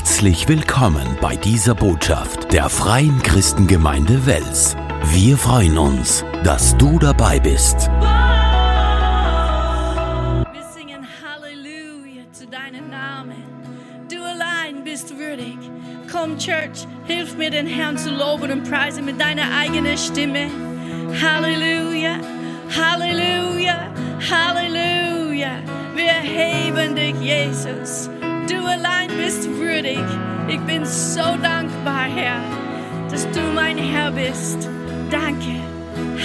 Herzlich willkommen bei dieser Botschaft der Freien Christengemeinde Wels. Wir freuen uns, dass du dabei bist. Wir singen Halleluja zu deinem Namen. Du allein bist würdig. Komm, Church, hilf mir, den Herrn zu loben und preisen mit deiner eigenen Stimme. Halleluja, Halleluja, Halleluja. Wir heben dich, Jesus. Du allein bist würdig. Ich bin so dankbar, Herr, dass du mein Herr bist. Danke.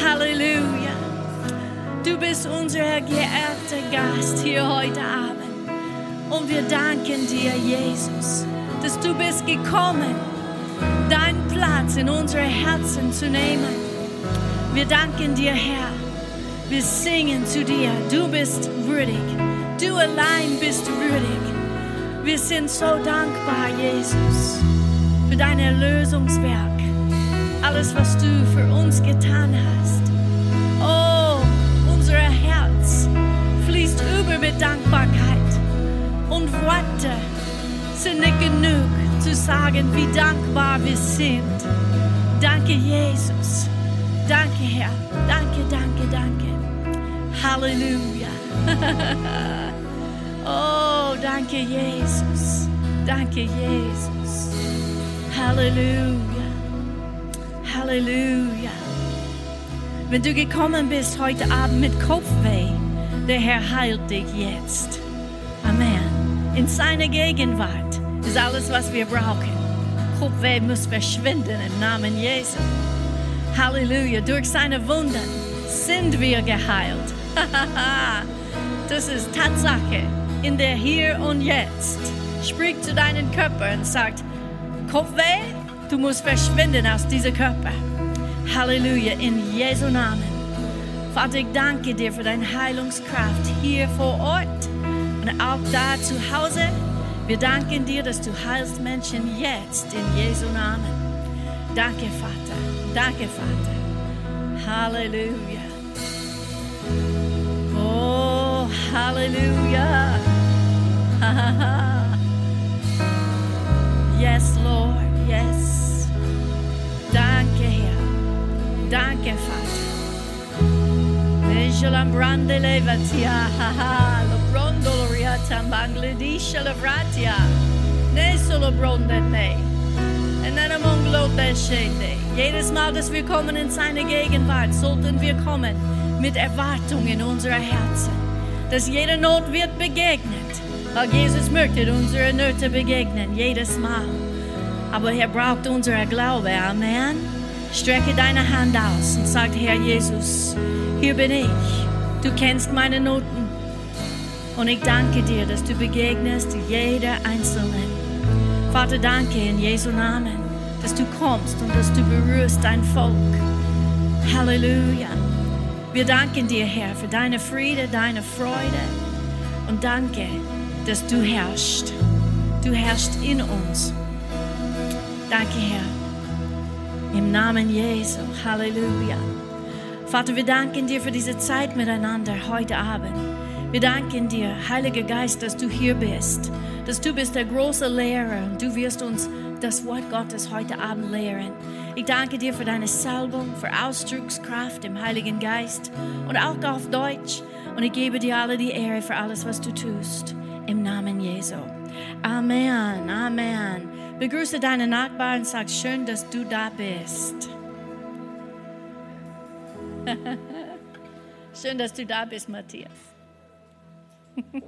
Halleluja. Du bist unser geehrter Gast hier heute Abend. Und wir danken dir, Jesus, dass du bist gekommen, deinen Platz in unsere Herzen zu nehmen. Wir danken dir, Herr. Wir singen zu dir. Du bist würdig. Du allein bist würdig. Wir sind so dankbar, Jesus, für dein Erlösungswerk. Alles, was du für uns getan hast. Oh, unser Herz fließt über mit Dankbarkeit. Und Worte sind nicht genug zu sagen, wie dankbar wir sind. Danke, Jesus. Danke, Herr. Danke, danke, danke. Halleluja. oh, danke, Jesus. Danke, Jesus. Halleluja. Halleluja. Wenn du gekommen bist heute Abend mit Kopfweh, der Herr heilt dich jetzt. Amen. In seiner Gegenwart ist alles, was wir brauchen. Kopfweh muss verschwinden im Namen Jesu. Halleluja. Durch seine Wunden sind wir geheilt. das ist Tatsache in der Hier und Jetzt. Sprich zu deinem Körper und sagt, Kopfweh, du musst verschwinden aus diesem Körper. Halleluja, in Jesu Namen. Vater, ich danke dir für deine Heilungskraft hier vor Ort und auch da zu Hause. Wir danken dir, dass du heilst Menschen jetzt in Jesu Namen. Danke, Vater. Danke, Vater. Halleluja. Oh, Halleluja. Yes, Lord. Yes. Danke, Herr. Danke, Vater. Nishalambrande levatia, haha, lobrondo loriata, bangladesha lavratia, ne solo bronde ne. Und dann among Shende. Jedes Mal, dass wir kommen in seine Gegenwart, sollten wir kommen mit Erwartung in unserer Herzen, dass jede Not wird begegnet, weil Jesus möchte unsere Nöte begegnen, jedes Mal. Aber er braucht unser Glaube, Amen. Strecke deine Hand aus und sag, Herr Jesus, hier bin ich. Du kennst meine Noten. Und ich danke dir, dass du begegnest jeder Einzelnen. Vater, danke in Jesu Namen, dass du kommst und dass du berührst dein Volk. Halleluja. Wir danken dir, Herr, für deine Friede, deine Freude. Und danke, dass du herrschst. Du herrschst in uns. Danke, Herr. Im Namen Jesu. Halleluja. Vater, wir danken dir für diese Zeit miteinander heute Abend. Wir danken dir, Heiliger Geist, dass du hier bist, dass du bist der große Lehrer und du wirst uns das Wort Gottes heute Abend lehren. Ich danke dir für deine Salbung, für Ausdruckskraft im Heiligen Geist und auch auf Deutsch. Und ich gebe dir alle die Ehre für alles, was du tust. Im Namen Jesu. Amen, Amen. Begrüße deine Nachbarn und sag schön, dass du da bist. schön, dass du da bist, Matthias.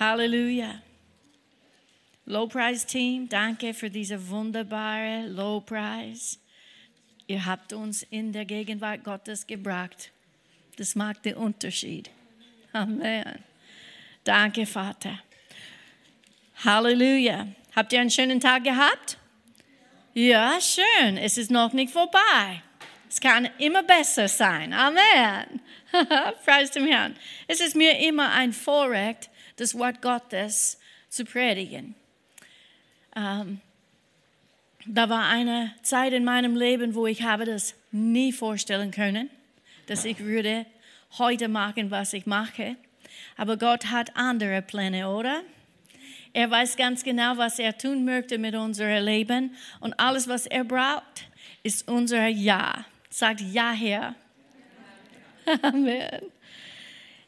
Halleluja. Lowprice-Team, danke für diese wunderbare Lowprice. Ihr habt uns in der Gegenwart Gottes gebracht. Das macht den Unterschied. Amen. Danke, Vater. Halleluja. Habt ihr einen schönen Tag gehabt? Ja, schön. Es ist noch nicht vorbei. Es kann immer besser sein. Amen. Preis dem Herrn. Es ist mir immer ein Vorrecht, das Wort Gottes zu predigen. Ähm, da war eine Zeit in meinem Leben, wo ich habe das nie vorstellen können, dass ich würde heute machen, was ich mache. Aber Gott hat andere Pläne, oder? Er weiß ganz genau, was er tun möchte mit unserem Leben. Und alles, was er braucht, ist unser Ja. Sagt Ja, Herr. Amen.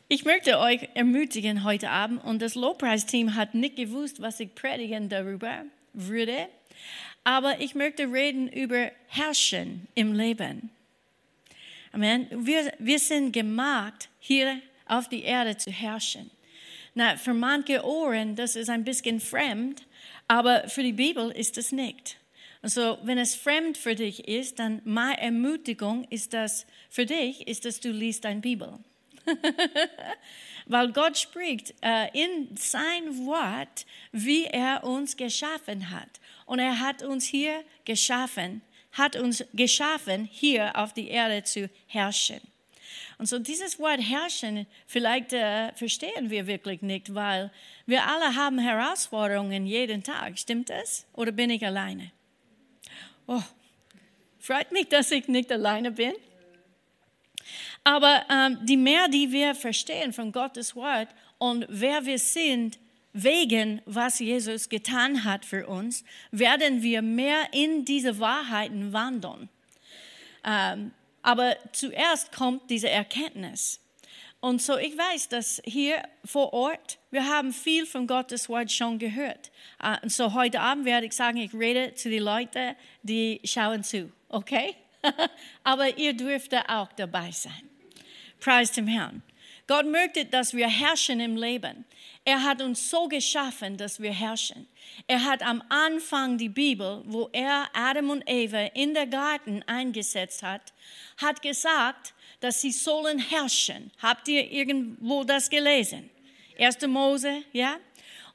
Ich möchte euch ermutigen heute Abend und das Lobpreisteam hat nicht gewusst, was ich predigen darüber würde, aber ich möchte reden über Herrschen im Leben. Amen. Wir, wir sind gemacht, hier auf die Erde zu herrschen. Na, für manche Ohren, das ist ein bisschen fremd, aber für die Bibel ist es nicht. Also, wenn es fremd für dich ist, dann meine Ermutigung ist das für dich, ist, dass du liest deine Bibel. Weil Gott spricht äh, in sein Wort, wie er uns geschaffen hat. Und er hat uns hier geschaffen, hat uns geschaffen, hier auf die Erde zu herrschen. Und so dieses Wort herrschen, vielleicht äh, verstehen wir wirklich nicht, weil wir alle haben Herausforderungen jeden Tag. Stimmt das? Oder bin ich alleine? Oh, freut mich, dass ich nicht alleine bin. Aber ähm, die mehr, die wir verstehen von Gottes Wort und wer wir sind, wegen was Jesus getan hat für uns, werden wir mehr in diese Wahrheiten wandeln. Ähm, aber zuerst kommt diese Erkenntnis. Und so ich weiß, dass hier vor Ort, wir haben viel von Gottes Wort schon gehört. Uh, und so heute Abend werde ich sagen, ich rede zu den Leuten, die schauen zu, okay? Aber ihr dürft auch dabei sein. Preis dem Herrn. Gott möchte, dass wir herrschen im Leben. Er hat uns so geschaffen, dass wir herrschen. Er hat am Anfang die Bibel, wo er Adam und Eva in der Garten eingesetzt hat, hat gesagt, dass sie sollen herrschen. Habt ihr irgendwo das gelesen? 1. Mose, ja?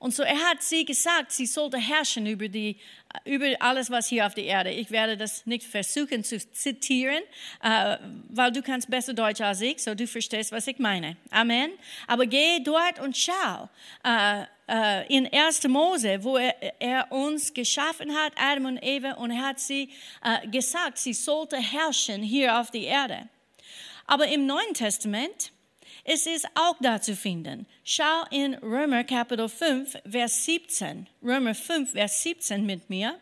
Und so er hat sie gesagt, sie sollte herrschen über, die, über alles, was hier auf der Erde. Ich werde das nicht versuchen zu zitieren, äh, weil du kannst besser Deutsch als ich, so du verstehst, was ich meine. Amen. Aber geh dort und schau. Äh, äh, in 1. Mose, wo er, er, uns geschaffen hat, Adam und Eva, und er hat sie äh, gesagt, sie sollte herrschen hier auf der Erde. Aber im Neuen Testament es ist auch da zu finden. Schau in Römer Kapitel 5, Vers 17. Römer 5, Vers 17 mit mir.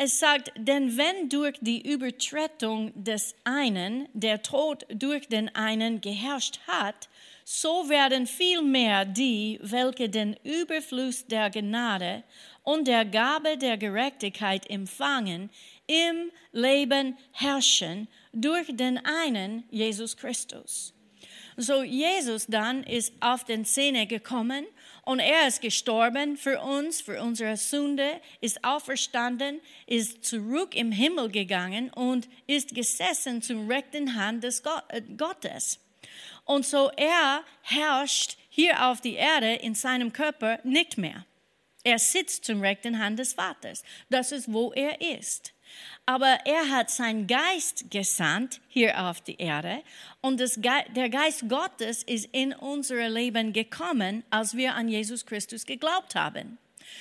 Es sagt, denn wenn durch die Übertretung des einen der Tod durch den einen geherrscht hat, so werden vielmehr die, welche den Überfluss der Gnade und der Gabe der Gerechtigkeit empfangen, im Leben herrschen durch den einen Jesus Christus. So Jesus dann ist auf den Szene gekommen und er ist gestorben für uns, für unsere Sünde, ist auferstanden, ist zurück im Himmel gegangen und ist gesessen zum rechten Hand des äh, Gottes. Und so er herrscht hier auf die Erde in seinem Körper nicht mehr. Er sitzt zum rechten Hand des Vaters. Das ist, wo er ist aber er hat seinen Geist gesandt hier auf die Erde und das Ge der Geist Gottes ist in unser Leben gekommen, als wir an Jesus Christus geglaubt haben.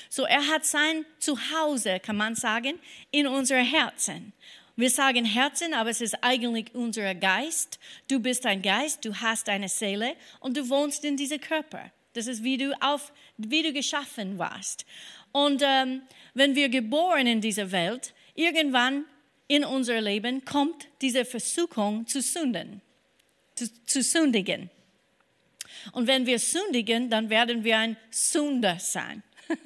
So er hat sein Zuhause, kann man sagen, in unser Herzen. Wir sagen Herzen, aber es ist eigentlich unser Geist. Du bist ein Geist, du hast eine Seele und du wohnst in diesem Körper. Das ist wie du auf, wie du geschaffen warst. Und ähm, wenn wir geboren in dieser Welt, irgendwann in unser Leben kommt diese Versuchung zu sünden, zu, zu sündigen. Und wenn wir sündigen, dann werden wir ein Sünder sein.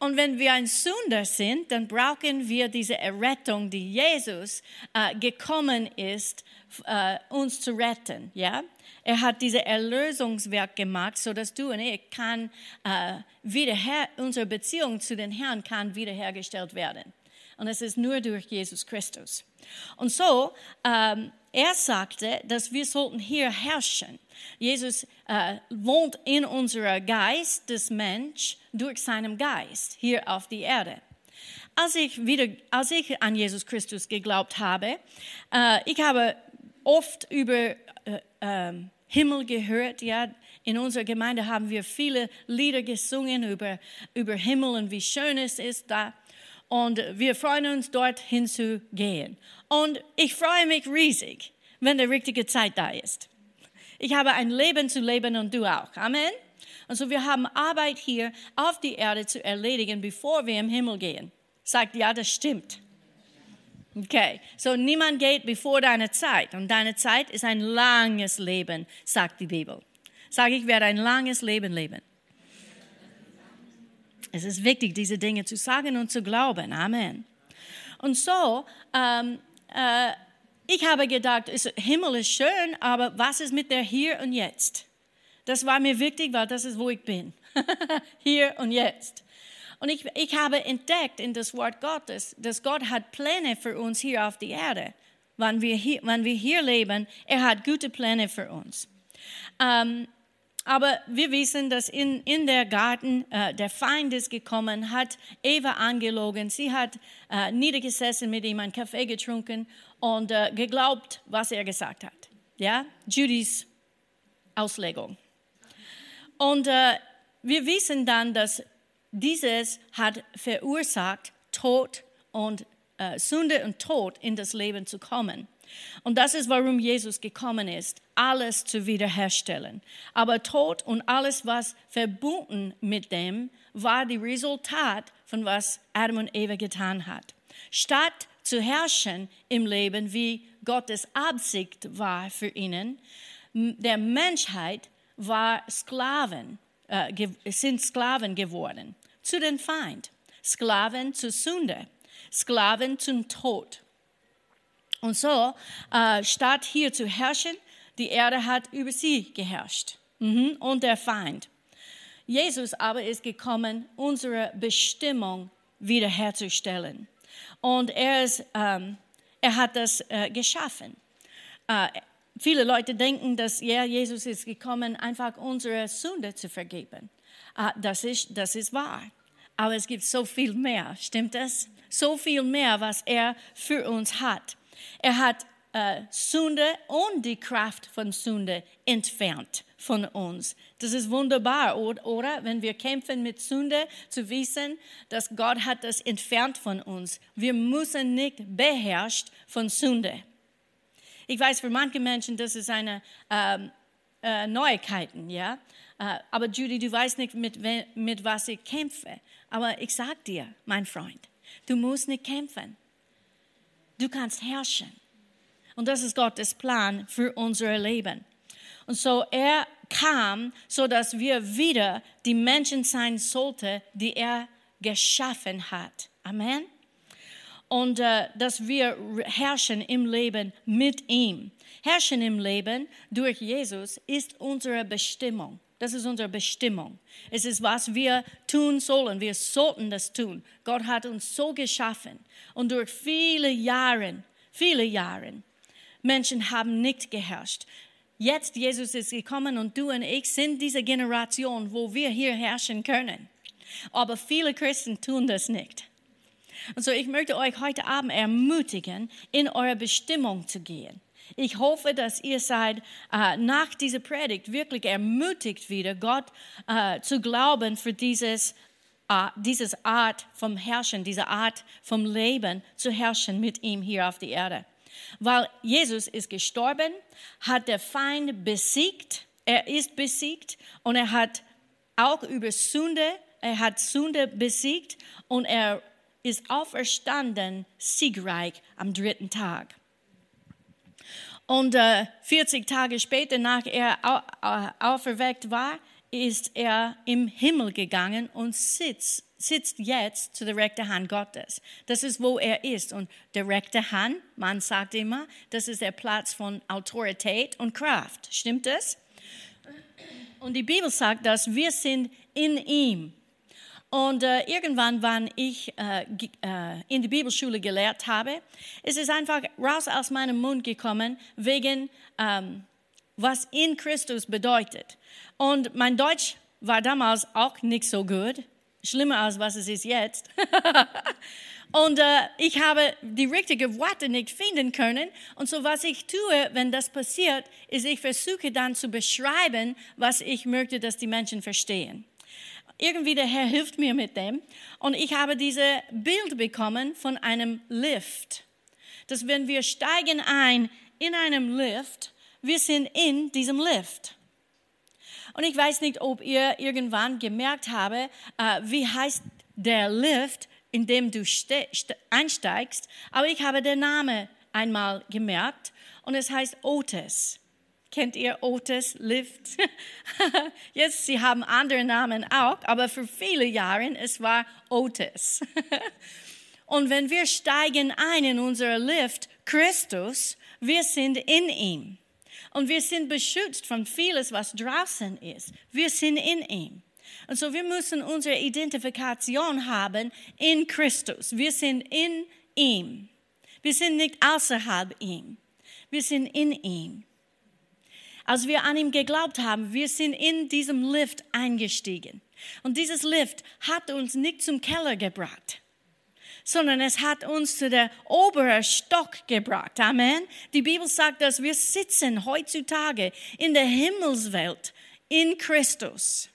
Und wenn wir ein Sünder sind, dann brauchen wir diese Errettung, die Jesus äh, gekommen ist, äh, uns zu retten. Ja? Er hat diese Erlösungswerk gemacht, so dass du und ich kann äh, wiederher, unsere Beziehung zu den Herrn kann wiederhergestellt werden. Und es ist nur durch Jesus Christus. Und so, ähm, er sagte, dass wir sollten hier herrschen. Jesus äh, wohnt in unserem Geist des Mensch durch seinen Geist hier auf die Erde. Als ich, wieder, als ich an Jesus Christus geglaubt habe, äh, ich habe oft über äh, ähm, Himmel gehört, ja, in unserer Gemeinde haben wir viele Lieder gesungen über, über Himmel und wie schön es ist da. Und wir freuen uns, dorthin zu gehen. Und ich freue mich riesig, wenn die richtige Zeit da ist. Ich habe ein Leben zu leben und du auch. Amen. Also wir haben Arbeit hier auf die Erde zu erledigen, bevor wir im Himmel gehen. Sagt, ja, das stimmt. Okay, so niemand geht bevor deine Zeit. Und deine Zeit ist ein langes Leben, sagt die Bibel. Sag ich, werde ein langes Leben leben. Es ist wichtig, diese Dinge zu sagen und zu glauben. Amen. Und so, ähm, äh, ich habe gedacht, Himmel ist schön, aber was ist mit der Hier und Jetzt? Das war mir wichtig, weil das ist, wo ich bin. hier und jetzt. Und ich, ich habe entdeckt in das Wort Gottes, dass Gott hat Pläne für uns hier auf der Erde. Wenn wir hier, wenn wir hier leben, er hat gute Pläne für uns. Ähm, aber wir wissen, dass in, in der Garten äh, der Feind ist gekommen, hat Eva angelogen. Sie hat äh, niedergesessen mit ihm, einen Kaffee getrunken und äh, geglaubt, was er gesagt hat. Ja, Judys Auslegung. Und äh, wir wissen dann, dass dieses hat verursacht, Tod und äh, Sünde und Tod in das Leben zu kommen. Und das ist, warum Jesus gekommen ist, alles zu wiederherstellen. Aber Tod und alles, was verbunden mit dem, war die Resultat von was Adam und Eva getan hat. Statt zu herrschen im Leben, wie Gottes Absicht war für ihnen, der Menschheit war Sklaven, äh, sind Sklaven geworden zu den Feind, Sklaven zur Sünde, Sklaven zum Tod. Und so, äh, statt hier zu herrschen, die Erde hat über sie geherrscht mhm. und der Feind. Jesus aber ist gekommen, unsere Bestimmung wiederherzustellen. Und er, ist, ähm, er hat das äh, geschaffen. Äh, viele Leute denken, dass ja, Jesus ist gekommen, einfach unsere Sünde zu vergeben. Äh, das, ist, das ist wahr. Aber es gibt so viel mehr, stimmt das? So viel mehr, was er für uns hat. Er hat äh, Sünde und die Kraft von Sünde entfernt von uns. Das ist wunderbar, oder? Wenn wir kämpfen mit Sünde, zu wissen, dass Gott hat das entfernt von uns. Wir müssen nicht beherrscht von Sünde. Ich weiß, für manche Menschen, das ist eine ähm, äh, Neuigkeiten, ja. Äh, aber Judy, du weißt nicht, mit, mit was ich kämpfe. Aber ich sag dir, mein Freund, du musst nicht kämpfen. Du kannst herrschen. Und das ist Gottes Plan für unser Leben. Und so er kam, so dass wir wieder die Menschen sein sollten, die er geschaffen hat. Amen. Und äh, dass wir herrschen im Leben mit ihm. Herrschen im Leben durch Jesus ist unsere Bestimmung. Das ist unsere Bestimmung. Es ist, was wir tun sollen. Wir sollten das tun. Gott hat uns so geschaffen. Und durch viele Jahre, viele Jahre, Menschen haben nicht geherrscht. Jetzt Jesus ist gekommen und du und ich sind diese Generation, wo wir hier herrschen können. Aber viele Christen tun das nicht. Und so ich möchte euch heute Abend ermutigen, in eure Bestimmung zu gehen. Ich hoffe, dass ihr seid äh, nach dieser Predigt wirklich ermutigt wieder, Gott äh, zu glauben für dieses, äh, dieses Art vom Herrschen, diese Art vom Leben zu herrschen mit ihm hier auf der Erde. Weil Jesus ist gestorben, hat der Feind besiegt, er ist besiegt und er hat auch über Sünde, er hat Sünde besiegt und er ist auferstanden, siegreich am dritten Tag. Und äh, 40 Tage später, nach er au, auferweckt war, ist er im Himmel gegangen und sitzt, sitzt jetzt zu der rechten Hand Gottes. Das ist, wo er ist. Und der rechte Hand, man sagt immer, das ist der Platz von Autorität und Kraft. Stimmt das? Und die Bibel sagt, dass wir sind in ihm. Und äh, irgendwann, wann ich äh, äh, in die Bibelschule gelehrt habe, ist es einfach raus aus meinem Mund gekommen, wegen ähm, was in Christus bedeutet. Und mein Deutsch war damals auch nicht so gut, schlimmer als was es ist jetzt. Und äh, ich habe die richtigen Worte nicht finden können. Und so was ich tue, wenn das passiert, ist, ich versuche dann zu beschreiben, was ich möchte, dass die Menschen verstehen irgendwie der Herr hilft mir mit dem. Und ich habe dieses Bild bekommen von einem Lift. Dass wenn wir steigen ein in einem Lift, wir sind in diesem Lift. Und ich weiß nicht, ob ihr irgendwann gemerkt habt, äh, wie heißt der Lift, in dem du einsteigst. Aber ich habe den Namen einmal gemerkt und es heißt Otis. Kennt ihr Otis Lift? Jetzt, sie haben andere Namen auch, aber für viele Jahre es war Otis. und wenn wir steigen ein in unser Lift, Christus, wir sind in ihm. Und wir sind beschützt von vieles, was draußen ist. Wir sind in ihm. Und so wir müssen unsere Identifikation haben in Christus. Wir sind in ihm. Wir sind nicht außerhalb ihm. Wir sind in ihm. Als wir an ihm geglaubt haben, wir sind in diesem Lift eingestiegen. Und dieses Lift hat uns nicht zum Keller gebracht sondern es hat uns zu der oberen Stock gebracht. Amen. Die Bibel sagt, dass wir sitzen heutzutage in der Himmelswelt in Christus.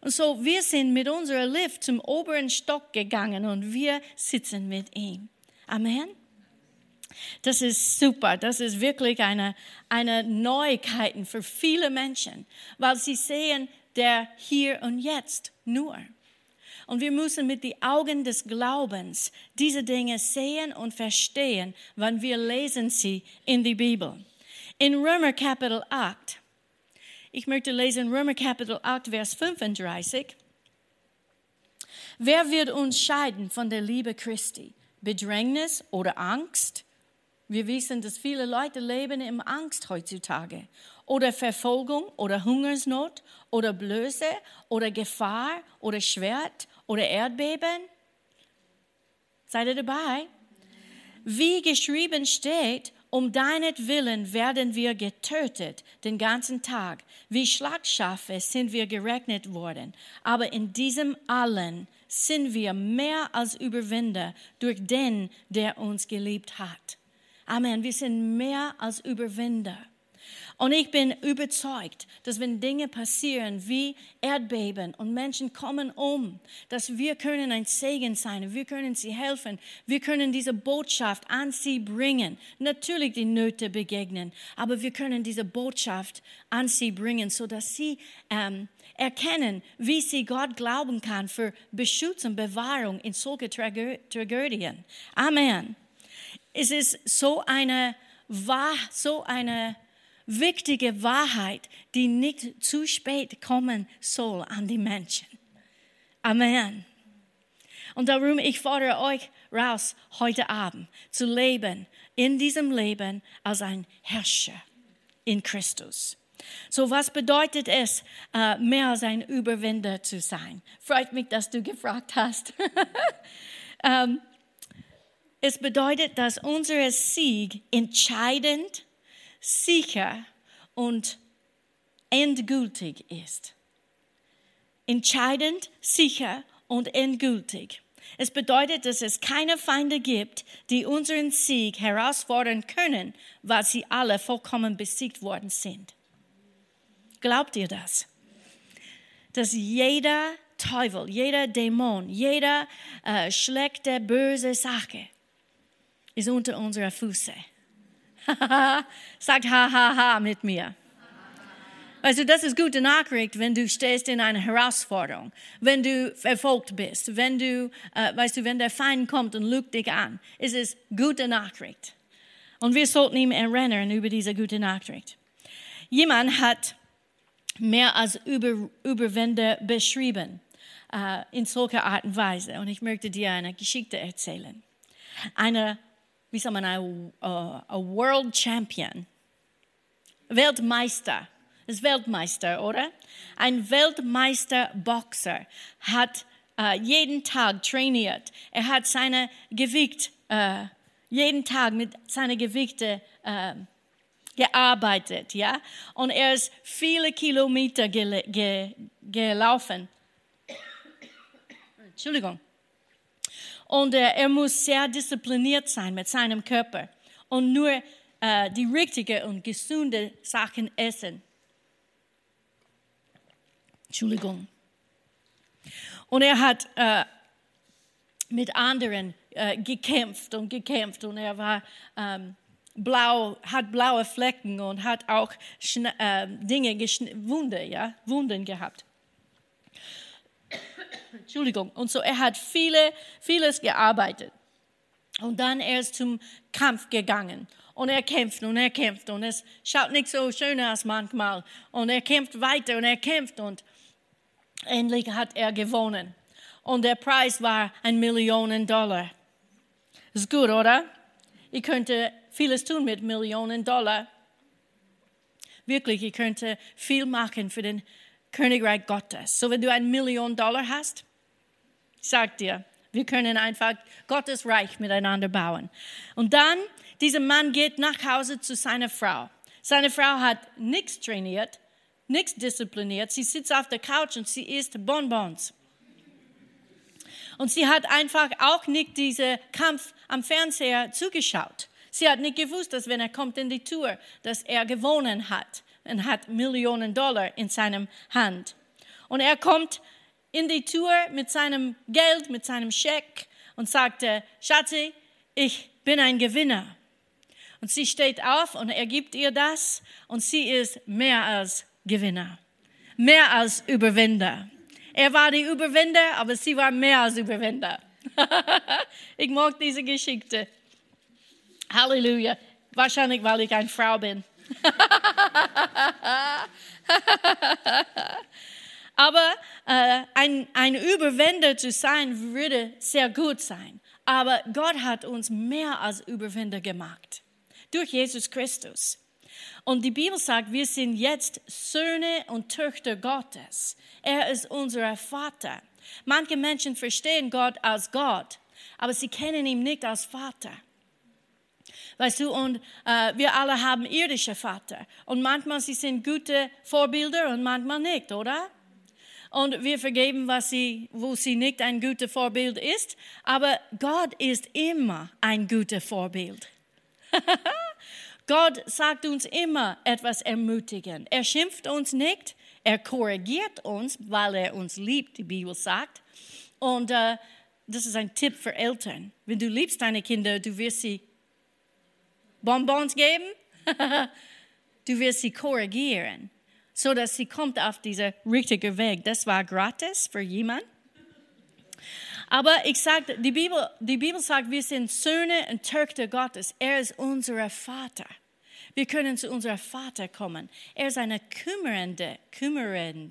Und so, wir sind mit unserem Lift zum oberen Stock gegangen und wir sitzen mit ihm. Amen. Das ist super. Das ist wirklich eine, eine Neuigkeit für viele Menschen, weil sie sehen der Hier und Jetzt nur. Und wir müssen mit den Augen des Glaubens diese Dinge sehen und verstehen, wenn wir lesen sie in die Bibel. In Römer Kapitel 8, ich möchte lesen Römer Kapitel 8, Vers 35. Wer wird uns scheiden von der Liebe Christi? Bedrängnis oder Angst? Wir wissen, dass viele Leute leben in Angst heutzutage. Oder Verfolgung oder Hungersnot oder Blöße oder Gefahr oder Schwert oder Erdbeben? Seid ihr dabei? Wie geschrieben steht, um deinetwillen werden wir getötet den ganzen Tag. Wie Schlagschafe sind wir gerechnet worden. Aber in diesem allen sind wir mehr als Überwinder durch den, der uns geliebt hat. Amen. Wir sind mehr als Überwinder. Und ich bin überzeugt, dass wenn Dinge passieren wie Erdbeben und Menschen kommen um, dass wir können ein Segen sein, wir können sie helfen, wir können diese Botschaft an sie bringen. Natürlich die Nöte begegnen, aber wir können diese Botschaft an sie bringen, so dass sie ähm, erkennen, wie sie Gott glauben kann für Beschutz und Bewahrung in solche Tragödien. Amen. Es ist so eine, so eine wichtige Wahrheit, die nicht zu spät kommen soll an die Menschen. Amen. Und darum, ich fordere euch raus, heute Abend zu leben, in diesem Leben als ein Herrscher in Christus. So, was bedeutet es, äh, mehr als ein Überwinder zu sein? Freut mich, dass du gefragt hast. Ähm, es bedeutet, dass unser Sieg entscheidend sicher und endgültig ist. Entscheidend, sicher und endgültig. Es bedeutet, dass es keine Feinde gibt, die unseren Sieg herausfordern können, weil sie alle vollkommen besiegt worden sind. Glaubt ihr das? Dass jeder Teufel, jeder Dämon, jeder äh, schlechte, böse Sache ist unter unserer Füße. Sagt ha, ha, ha mit mir. Du, das ist gute Nachricht, wenn du stehst in einer Herausforderung, wenn du verfolgt bist, wenn du, äh, weißt du, wenn der Feind kommt und lügt dich an, ist es gute Nachricht. Und wir sollten ihm erinnern über diese gute Nachricht. Jemand hat mehr als Über, Überwinder beschrieben, äh, in solcher Art und Weise. Und ich möchte dir eine Geschichte erzählen. Eine wie soll man, ein World Champion, Weltmeister, ist Weltmeister, oder? Ein Weltmeister-Boxer hat uh, jeden Tag trainiert. Er hat seine Gewicht uh, jeden Tag mit seinen Gewichten uh, gearbeitet, ja? Und er ist viele Kilometer gel ge gelaufen. Entschuldigung. Und äh, er muss sehr diszipliniert sein mit seinem Körper und nur äh, die richtigen und gesunde Sachen essen. Entschuldigung. Und er hat äh, mit anderen äh, gekämpft und gekämpft und er war ähm, blau, hat blaue Flecken und hat auch Schna äh, Dinge, Wunde, ja, Wunden gehabt. Entschuldigung. Und so, er hat viele, vieles gearbeitet. Und dann er ist zum Kampf gegangen. Und er kämpft und er kämpft und es schaut nicht so schön aus manchmal. Und er kämpft weiter und er kämpft und endlich hat er gewonnen. Und der Preis war ein Million Dollar. Ist gut, oder? Ich könnte vieles tun mit Millionen Dollar. Wirklich, ich könnte viel machen für den Königreich Gottes. So, wenn du ein Million Dollar hast, sag dir, wir können einfach Gottes Reich miteinander bauen. Und dann, dieser Mann geht nach Hause zu seiner Frau. Seine Frau hat nichts trainiert, nichts diszipliniert. Sie sitzt auf der Couch und sie isst Bonbons. Und sie hat einfach auch nicht diesen Kampf am Fernseher zugeschaut. Sie hat nicht gewusst, dass wenn er kommt in die Tour, dass er gewonnen hat und hat Millionen Dollar in seinem Hand. Und er kommt in die Tour mit seinem Geld, mit seinem Scheck und sagte, Schatzi, ich bin ein Gewinner. Und sie steht auf und er gibt ihr das und sie ist mehr als Gewinner, mehr als Überwinder. Er war die Überwinder, aber sie war mehr als Überwinder. ich mag diese Geschichte. Halleluja. Wahrscheinlich, weil ich eine Frau bin. Aber äh, ein, ein Überwinder zu sein, würde sehr gut sein. Aber Gott hat uns mehr als Überwinder gemacht. Durch Jesus Christus. Und die Bibel sagt, wir sind jetzt Söhne und Töchter Gottes. Er ist unser Vater. Manche Menschen verstehen Gott als Gott, aber sie kennen ihn nicht als Vater. Weißt du, und äh, wir alle haben irdische Vater. Und manchmal sie sind gute Vorbilder und manchmal nicht, oder? und wir vergeben, was sie, wo sie nicht ein gutes Vorbild ist. Aber Gott ist immer ein gutes Vorbild. Gott sagt uns immer etwas ermutigend. Er schimpft uns nicht, er korrigiert uns, weil er uns liebt, die Bibel sagt. Und äh, das ist ein Tipp für Eltern. Wenn du liebst deine Kinder, du wirst sie Bonbons geben, du wirst sie korrigieren so dass sie kommt auf diesen richtigen Weg. Das war gratis für jemand. Aber ich sage, die Bibel, die Bibel sagt, wir sind Söhne und Töchter Gottes. Er ist unser Vater. Wir können zu unserem Vater kommen. Er ist eine kümmernde, kümmerende,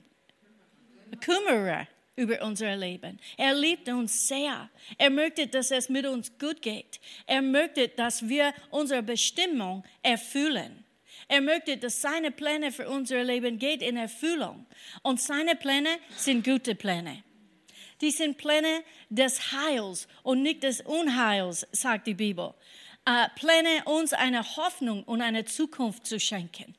Kümmerer über unser Leben. Er liebt uns sehr. Er möchte, dass es mit uns gut geht. Er möchte, dass wir unsere Bestimmung erfüllen. Er möchte, dass seine Pläne für unser Leben geht in Erfüllung. Und seine Pläne sind gute Pläne. Die sind Pläne des Heils und nicht des Unheils, sagt die Bibel. Äh, Pläne, uns eine Hoffnung und eine Zukunft zu schenken.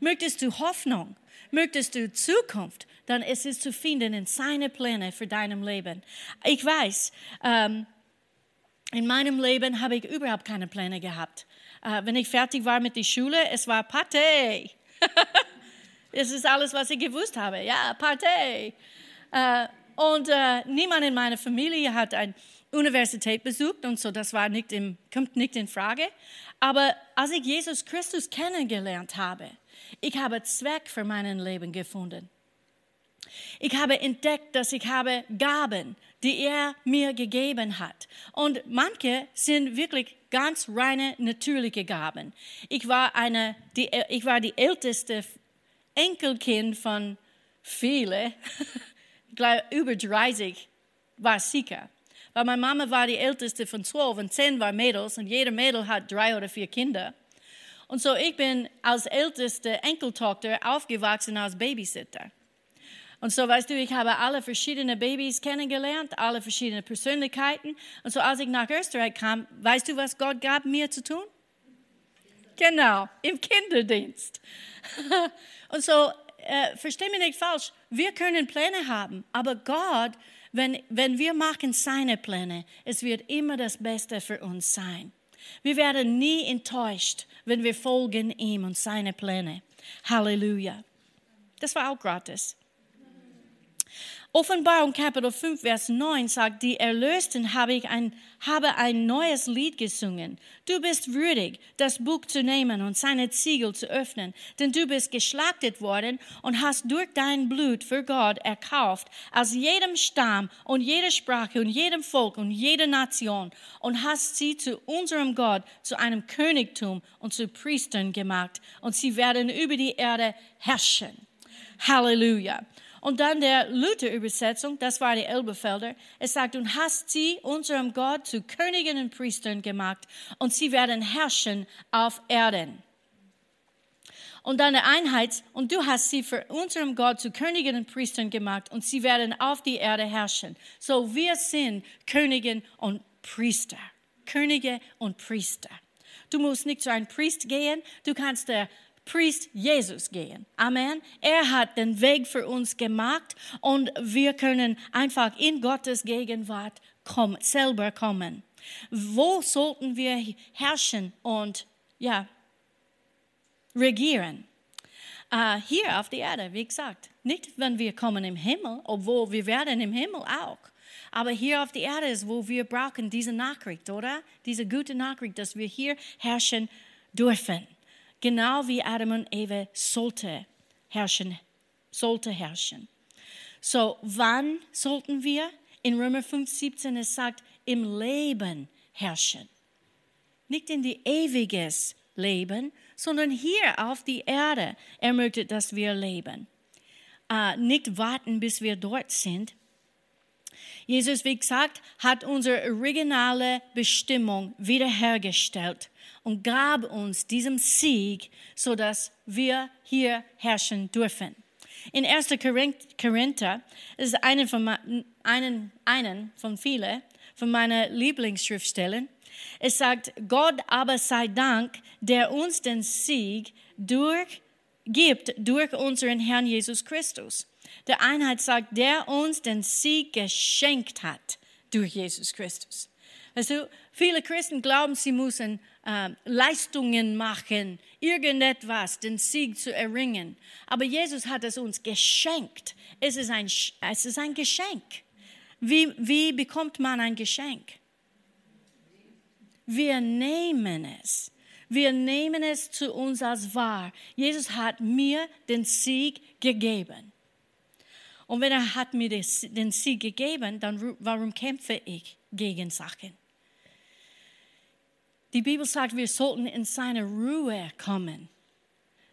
Möchtest du Hoffnung? Möchtest du Zukunft? Dann ist es zu finden in seine Pläne für deinem Leben. Ich weiß, ähm, in meinem Leben habe ich überhaupt keine Pläne gehabt äh, wenn ich fertig war mit der Schule, es war Partei. das ist alles, was ich gewusst habe. Ja, Partei. Äh, und äh, niemand in meiner Familie hat eine Universität besucht und so, das war nicht im, kommt nicht in Frage. Aber als ich Jesus Christus kennengelernt habe, ich habe Zweck für mein Leben gefunden. Ich habe entdeckt, dass ich habe Gaben, die er mir gegeben hat. Und manche sind wirklich ganz reine natürliche Gaben. Ich war, eine, die, ich war die älteste Enkelkind von vielen, über 30 war sicher. Weil meine Mama war die älteste von zwölf und zehn waren Mädels und jeder Mädel hat drei oder vier Kinder. Und so ich bin als älteste Enkeltochter aufgewachsen als Babysitter. Und so, weißt du, ich habe alle verschiedenen Babys kennengelernt, alle verschiedenen Persönlichkeiten. Und so, als ich nach Österreich kam, weißt du, was Gott gab mir zu tun? Genau, im Kinderdienst. Und so, äh, versteh mich nicht falsch, wir können Pläne haben, aber Gott, wenn, wenn wir machen seine Pläne, es wird immer das Beste für uns sein. Wir werden nie enttäuscht, wenn wir folgen ihm und seine Pläne. Halleluja. Das war auch gratis. Offenbarung Kapitel 5, Vers 9 sagt, die Erlösten habe ich ein, habe ein neues Lied gesungen. Du bist würdig, das Buch zu nehmen und seine Ziegel zu öffnen, denn du bist geschlachtet worden und hast durch dein Blut für Gott erkauft, aus jedem Stamm und jeder Sprache und jedem Volk und jeder Nation und hast sie zu unserem Gott, zu einem Königtum und zu Priestern gemacht und sie werden über die Erde herrschen. Halleluja. Und dann der Luther-Übersetzung, das war die Elbefelder. Es sagt, und hast sie unserem Gott zu Königen und Priestern gemacht und sie werden herrschen auf Erden. Und dann der Einheit, und du hast sie für unserem Gott zu Königen und Priestern gemacht und sie werden auf die Erde herrschen. So wir sind Königen und Priester. Könige und Priester. Du musst nicht zu einem Priest gehen, du kannst der Priest Jesus gehen. Amen. Er hat den Weg für uns gemacht und wir können einfach in Gottes Gegenwart kommen, selber kommen. Wo sollten wir herrschen und ja, regieren? Uh, hier auf der Erde, wie gesagt. Nicht, wenn wir kommen im Himmel, obwohl wir werden im Himmel auch. Aber hier auf der Erde ist, wo wir brauchen diese Nachricht, oder? Diese gute Nachricht, dass wir hier herrschen dürfen genau wie Adam und Eva sollte herrschen, sollte herrschen. So, wann sollten wir? In Römer 5, 17 es sagt, im Leben herrschen. Nicht in die ewiges Leben, sondern hier auf die Erde. Er möchte, dass wir leben. Uh, nicht warten, bis wir dort sind. Jesus, wie gesagt, hat unsere originale Bestimmung wiederhergestellt und gab uns diesen Sieg, so dass wir hier herrschen dürfen. In 1. Korinther ist einen von, einen, einen von vielen von meinen Lieblingsschriftstellen. Es sagt, Gott aber sei Dank, der uns den Sieg durch, gibt durch unseren Herrn Jesus Christus. Der Einheit sagt, der uns den Sieg geschenkt hat durch Jesus Christus. Also viele Christen glauben, sie müssen äh, Leistungen machen, irgendetwas, den Sieg zu erringen. Aber Jesus hat es uns geschenkt. Es ist ein, es ist ein Geschenk. Wie, wie bekommt man ein Geschenk? Wir nehmen es. Wir nehmen es zu uns als wahr. Jesus hat mir den Sieg gegeben. Und wenn er hat mir den Sieg gegeben, dann warum kämpfe ich gegen Sachen? Die Bibel sagt, wir sollten in seine Ruhe kommen.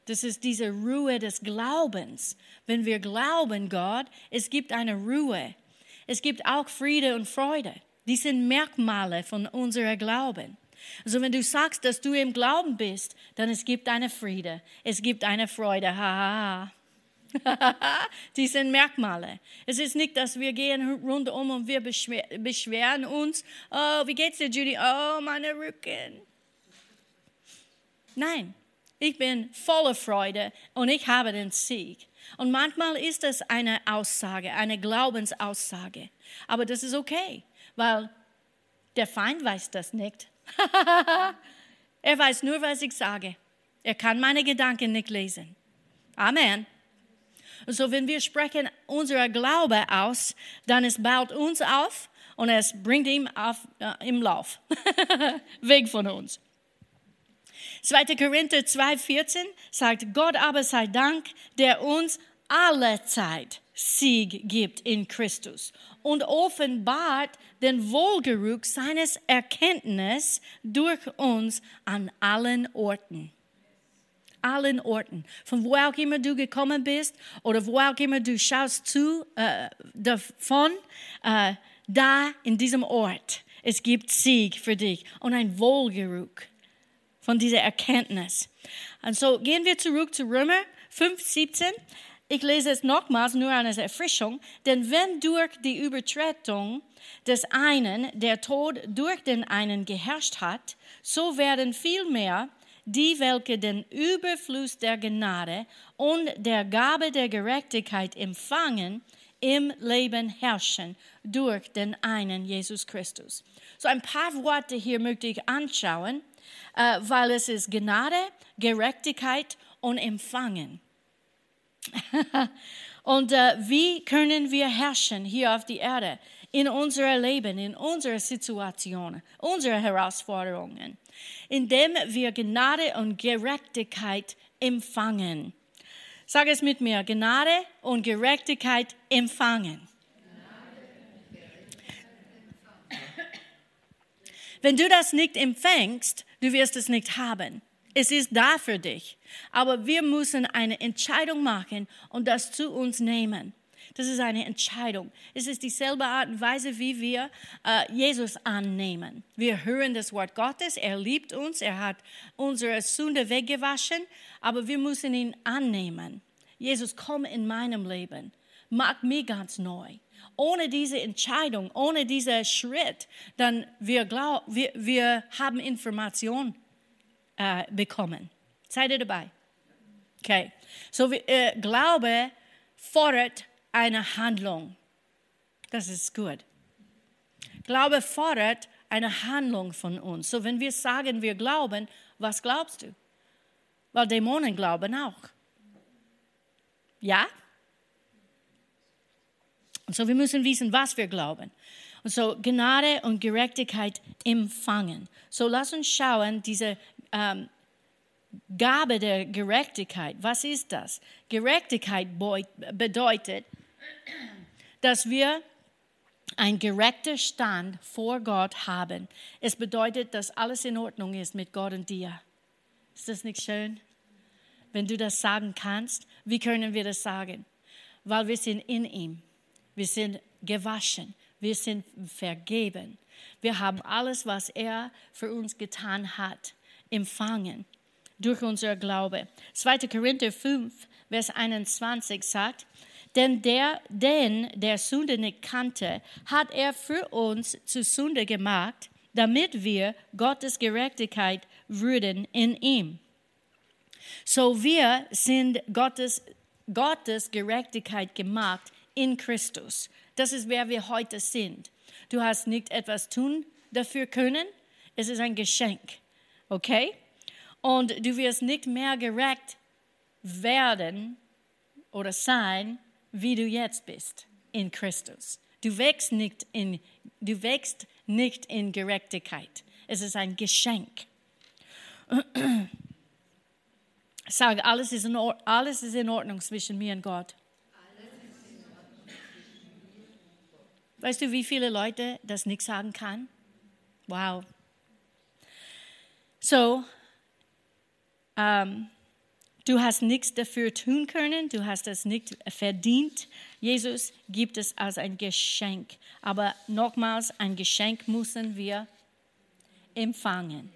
Das ist diese Ruhe des Glaubens. Wenn wir glauben, Gott, es gibt eine Ruhe. Es gibt auch Friede und Freude. Die sind Merkmale von unserem Glauben. Also wenn du sagst, dass du im Glauben bist, dann es gibt eine Friede, es gibt eine Freude. Ha, ha, ha. die sind Merkmale. Es ist nicht, dass wir gehen rundum und wir beschweren uns. Oh, wie geht's dir, Judy? Oh, meine Rücken. Nein, ich bin voller Freude und ich habe den Sieg. Und manchmal ist das eine Aussage, eine Glaubensaussage. Aber das ist okay, weil der Feind weiß das nicht. er weiß nur, was ich sage. Er kann meine Gedanken nicht lesen. Amen. So, wenn wir sprechen unser Glaube aus, dann es baut uns auf und es bringt ihn auf, äh, im Lauf, weg von uns. 2. Korinther 2,14 sagt, Gott aber sei Dank, der uns alle Zeit Sieg gibt in Christus und offenbart den Wohlgeruch seines Erkenntnis durch uns an allen Orten allen Orten. Von wo auch immer du gekommen bist oder wo auch immer du schaust zu äh, davon, äh, da in diesem Ort. Es gibt Sieg für dich und ein Wohlgeruch von dieser Erkenntnis. Und so gehen wir zurück zu Römer 5, 17. Ich lese es nochmals, nur als Erfrischung. Denn wenn durch die Übertretung des einen der Tod durch den einen geherrscht hat, so werden vielmehr die welche den Überfluss der Gnade und der Gabe der Gerechtigkeit empfangen, im Leben herrschen durch den einen Jesus Christus. So ein paar Worte hier möchte ich anschauen, äh, weil es ist Gnade, Gerechtigkeit und Empfangen. Und äh, wie können wir herrschen hier auf die Erde? In unserem Leben, in unserer Situation, unsere Herausforderungen, indem wir Gnade und Gerechtigkeit empfangen. Sag es mit mir, Gnade und Gerechtigkeit empfangen. Wenn du das nicht empfängst, du wirst es nicht haben. Es ist da für dich. Aber wir müssen eine Entscheidung machen und das zu uns nehmen. Das ist eine Entscheidung. Es ist dieselbe Art und Weise, wie wir äh, Jesus annehmen. Wir hören das Wort Gottes, er liebt uns, er hat unsere Sünde weggewaschen, aber wir müssen ihn annehmen. Jesus, komm in meinem Leben, mach mich ganz neu. Ohne diese Entscheidung, ohne diesen Schritt, dann wir, glaub, wir, wir haben Information äh, bekommen. Seid ihr dabei? Okay. So, äh, Glaube fordert eine Handlung. Das ist gut. Glaube fordert eine Handlung von uns. So, wenn wir sagen, wir glauben, was glaubst du? Weil Dämonen glauben auch. Ja? Und so, wir müssen wissen, was wir glauben. Und so, Gnade und Gerechtigkeit empfangen. So, lass uns schauen, diese ähm, Gabe der Gerechtigkeit, was ist das? Gerechtigkeit bedeutet, dass wir ein gerechter Stand vor Gott haben. Es bedeutet, dass alles in Ordnung ist mit Gott und dir. Ist das nicht schön? Wenn du das sagen kannst, wie können wir das sagen? Weil wir sind in ihm. Wir sind gewaschen. Wir sind vergeben. Wir haben alles, was er für uns getan hat, empfangen durch unser Glaube. 2. Korinther 5, Vers 21 sagt, denn der, den der Sünde nicht kannte, hat er für uns zu Sünde gemacht, damit wir Gottes Gerechtigkeit würden in ihm. So wir sind Gottes, Gottes Gerechtigkeit gemacht in Christus. Das ist wer wir heute sind. Du hast nicht etwas tun dafür können. Es ist ein Geschenk. Okay? Und du wirst nicht mehr gerecht werden oder sein, wie du jetzt bist in Christus. Du wächst nicht in, du wächst nicht in Gerechtigkeit. Es ist ein Geschenk. Sag, alles ist, in Ordnung, alles ist in Ordnung zwischen mir und Gott. Weißt du, wie viele Leute das nicht sagen kann? Wow. So, ähm, du hast nichts dafür tun können, du hast es nicht verdient. Jesus gibt es als ein Geschenk. Aber nochmals, ein Geschenk müssen wir empfangen.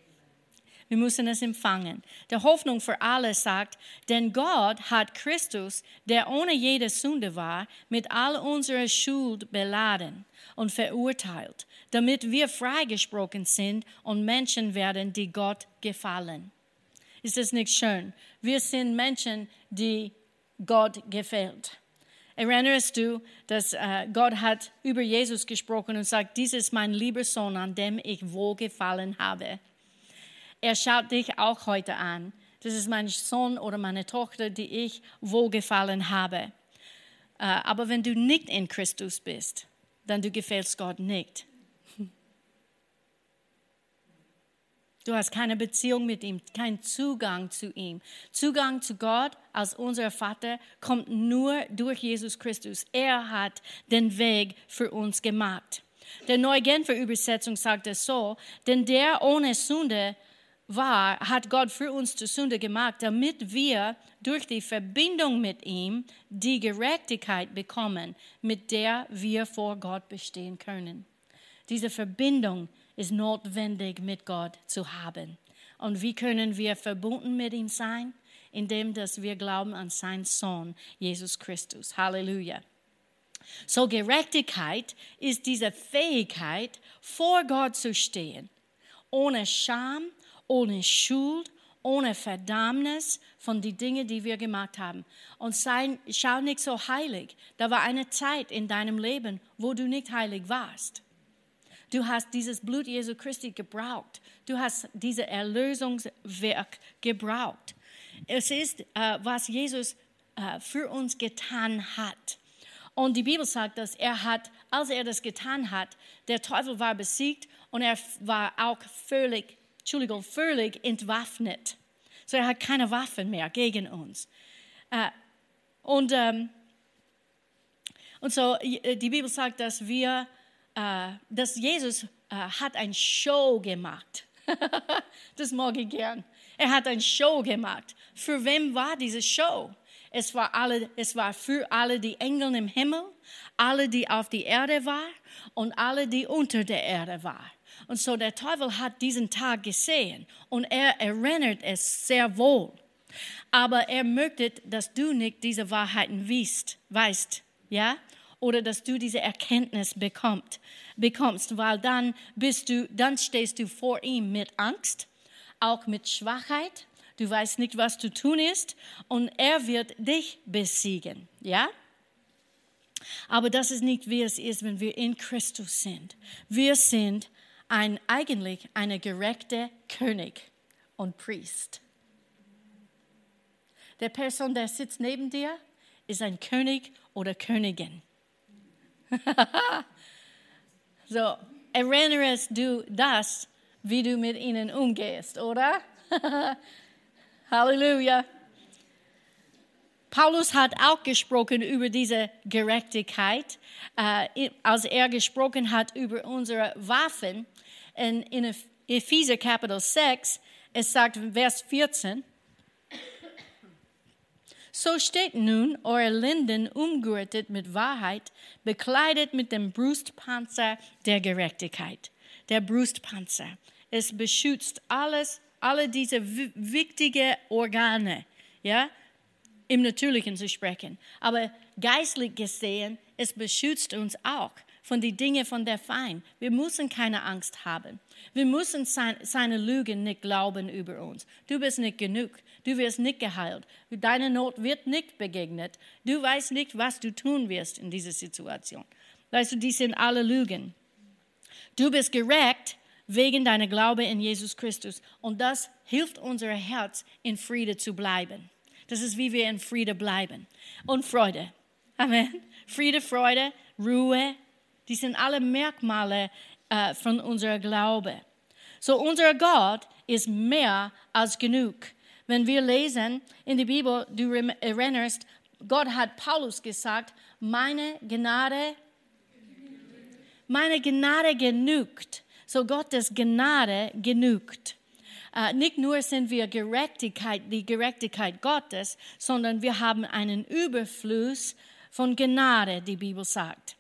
Wir müssen es empfangen. Der Hoffnung für alle sagt, denn Gott hat Christus, der ohne jede Sünde war, mit all unserer Schuld beladen und verurteilt, damit wir freigesprochen sind und Menschen werden, die Gott gefallen. Ist es nicht schön? Wir sind Menschen, die Gott gefällt. Erinnerst du, dass äh, Gott hat über Jesus gesprochen und sagt, dies ist mein lieber Sohn, an dem ich wohlgefallen habe. Er schaut dich auch heute an. Das ist mein Sohn oder meine Tochter, die ich wohlgefallen habe. Äh, aber wenn du nicht in Christus bist, dann du gefällst Gott nicht. Du hast keine Beziehung mit ihm, keinen Zugang zu ihm. Zugang zu Gott als unser Vater kommt nur durch Jesus Christus. Er hat den Weg für uns gemacht. Der Neue Genfer Übersetzung sagt es so, denn der ohne Sünde war, hat Gott für uns zur Sünde gemacht, damit wir durch die Verbindung mit ihm die Gerechtigkeit bekommen, mit der wir vor Gott bestehen können. Diese Verbindung ist notwendig mit Gott zu haben. Und wie können wir verbunden mit ihm sein? Indem dass wir glauben an seinen Sohn, Jesus Christus. Halleluja. So Gerechtigkeit ist diese Fähigkeit, vor Gott zu stehen, ohne Scham, ohne Schuld, ohne Verdammnis von den Dingen, die wir gemacht haben. Und sei, schau nicht so heilig. Da war eine Zeit in deinem Leben, wo du nicht heilig warst. Du hast dieses Blut Jesu Christi gebraucht. Du hast dieses Erlösungswerk gebraucht. Es ist, äh, was Jesus äh, für uns getan hat. Und die Bibel sagt, dass er hat, als er das getan hat, der Teufel war besiegt und er war auch völlig, Entschuldigung, völlig entwaffnet. So er hat keine Waffen mehr gegen uns. Äh, und, ähm, und so äh, die Bibel sagt, dass wir, dass Jesus äh, hat ein Show gemacht. das mag ich gern. Er hat ein Show gemacht. Für wem war diese Show? Es war, alle, es war für alle die Engel im Himmel, alle, die auf der Erde waren und alle, die unter der Erde waren. Und so der Teufel hat diesen Tag gesehen und er erinnert es sehr wohl. Aber er möchte, dass du nicht diese Wahrheiten weißt, weißt ja? Oder dass du diese Erkenntnis bekommst, bekommst, weil dann bist du, dann stehst du vor ihm mit Angst, auch mit Schwachheit, du weißt nicht, was zu tun ist und er wird dich besiegen, ja? Aber das ist nicht, wie es ist, wenn wir in Christus sind. Wir sind ein, eigentlich eine gerechte König und Priest. Der Person, der sitzt neben dir, ist ein König oder Königin. so, erinnerst du das, wie du mit ihnen umgehst, oder? Halleluja. Paulus hat auch gesprochen über diese Gerechtigkeit, äh, als er gesprochen hat über unsere Waffen. In, in Epheser Kapitel 6, es sagt Vers 14, so steht nun eure Linden umgürtet mit Wahrheit, bekleidet mit dem Brustpanzer der Gerechtigkeit. Der Brustpanzer. Es beschützt alles alle diese wichtigen Organe, ja, im Natürlichen zu sprechen. Aber geistlich gesehen, es beschützt uns auch von den Dingen von der Feind. Wir müssen keine Angst haben. Wir müssen sein, seine Lügen nicht glauben über uns. Du bist nicht genug. Du wirst nicht geheilt. Deine Not wird nicht begegnet. Du weißt nicht, was du tun wirst in dieser Situation. Weißt du, die sind alle Lügen. Du bist gerecht, wegen deiner Glaube in Jesus Christus. Und das hilft unser Herz, in Friede zu bleiben. Das ist, wie wir in Friede bleiben. Und Freude. Amen. Friede, Freude, Ruhe. Die sind alle Merkmale äh, von unserem Glaube. So, unser Gott ist mehr als genug. Wenn wir lesen in der Bibel, du erinnerst, Gott hat Paulus gesagt, meine Gnade, meine Gnade genügt. So Gottes Gnade genügt. Uh, nicht nur sind wir Gerechtigkeit, die Gerechtigkeit Gottes, sondern wir haben einen Überfluss von Gnade, die Bibel sagt.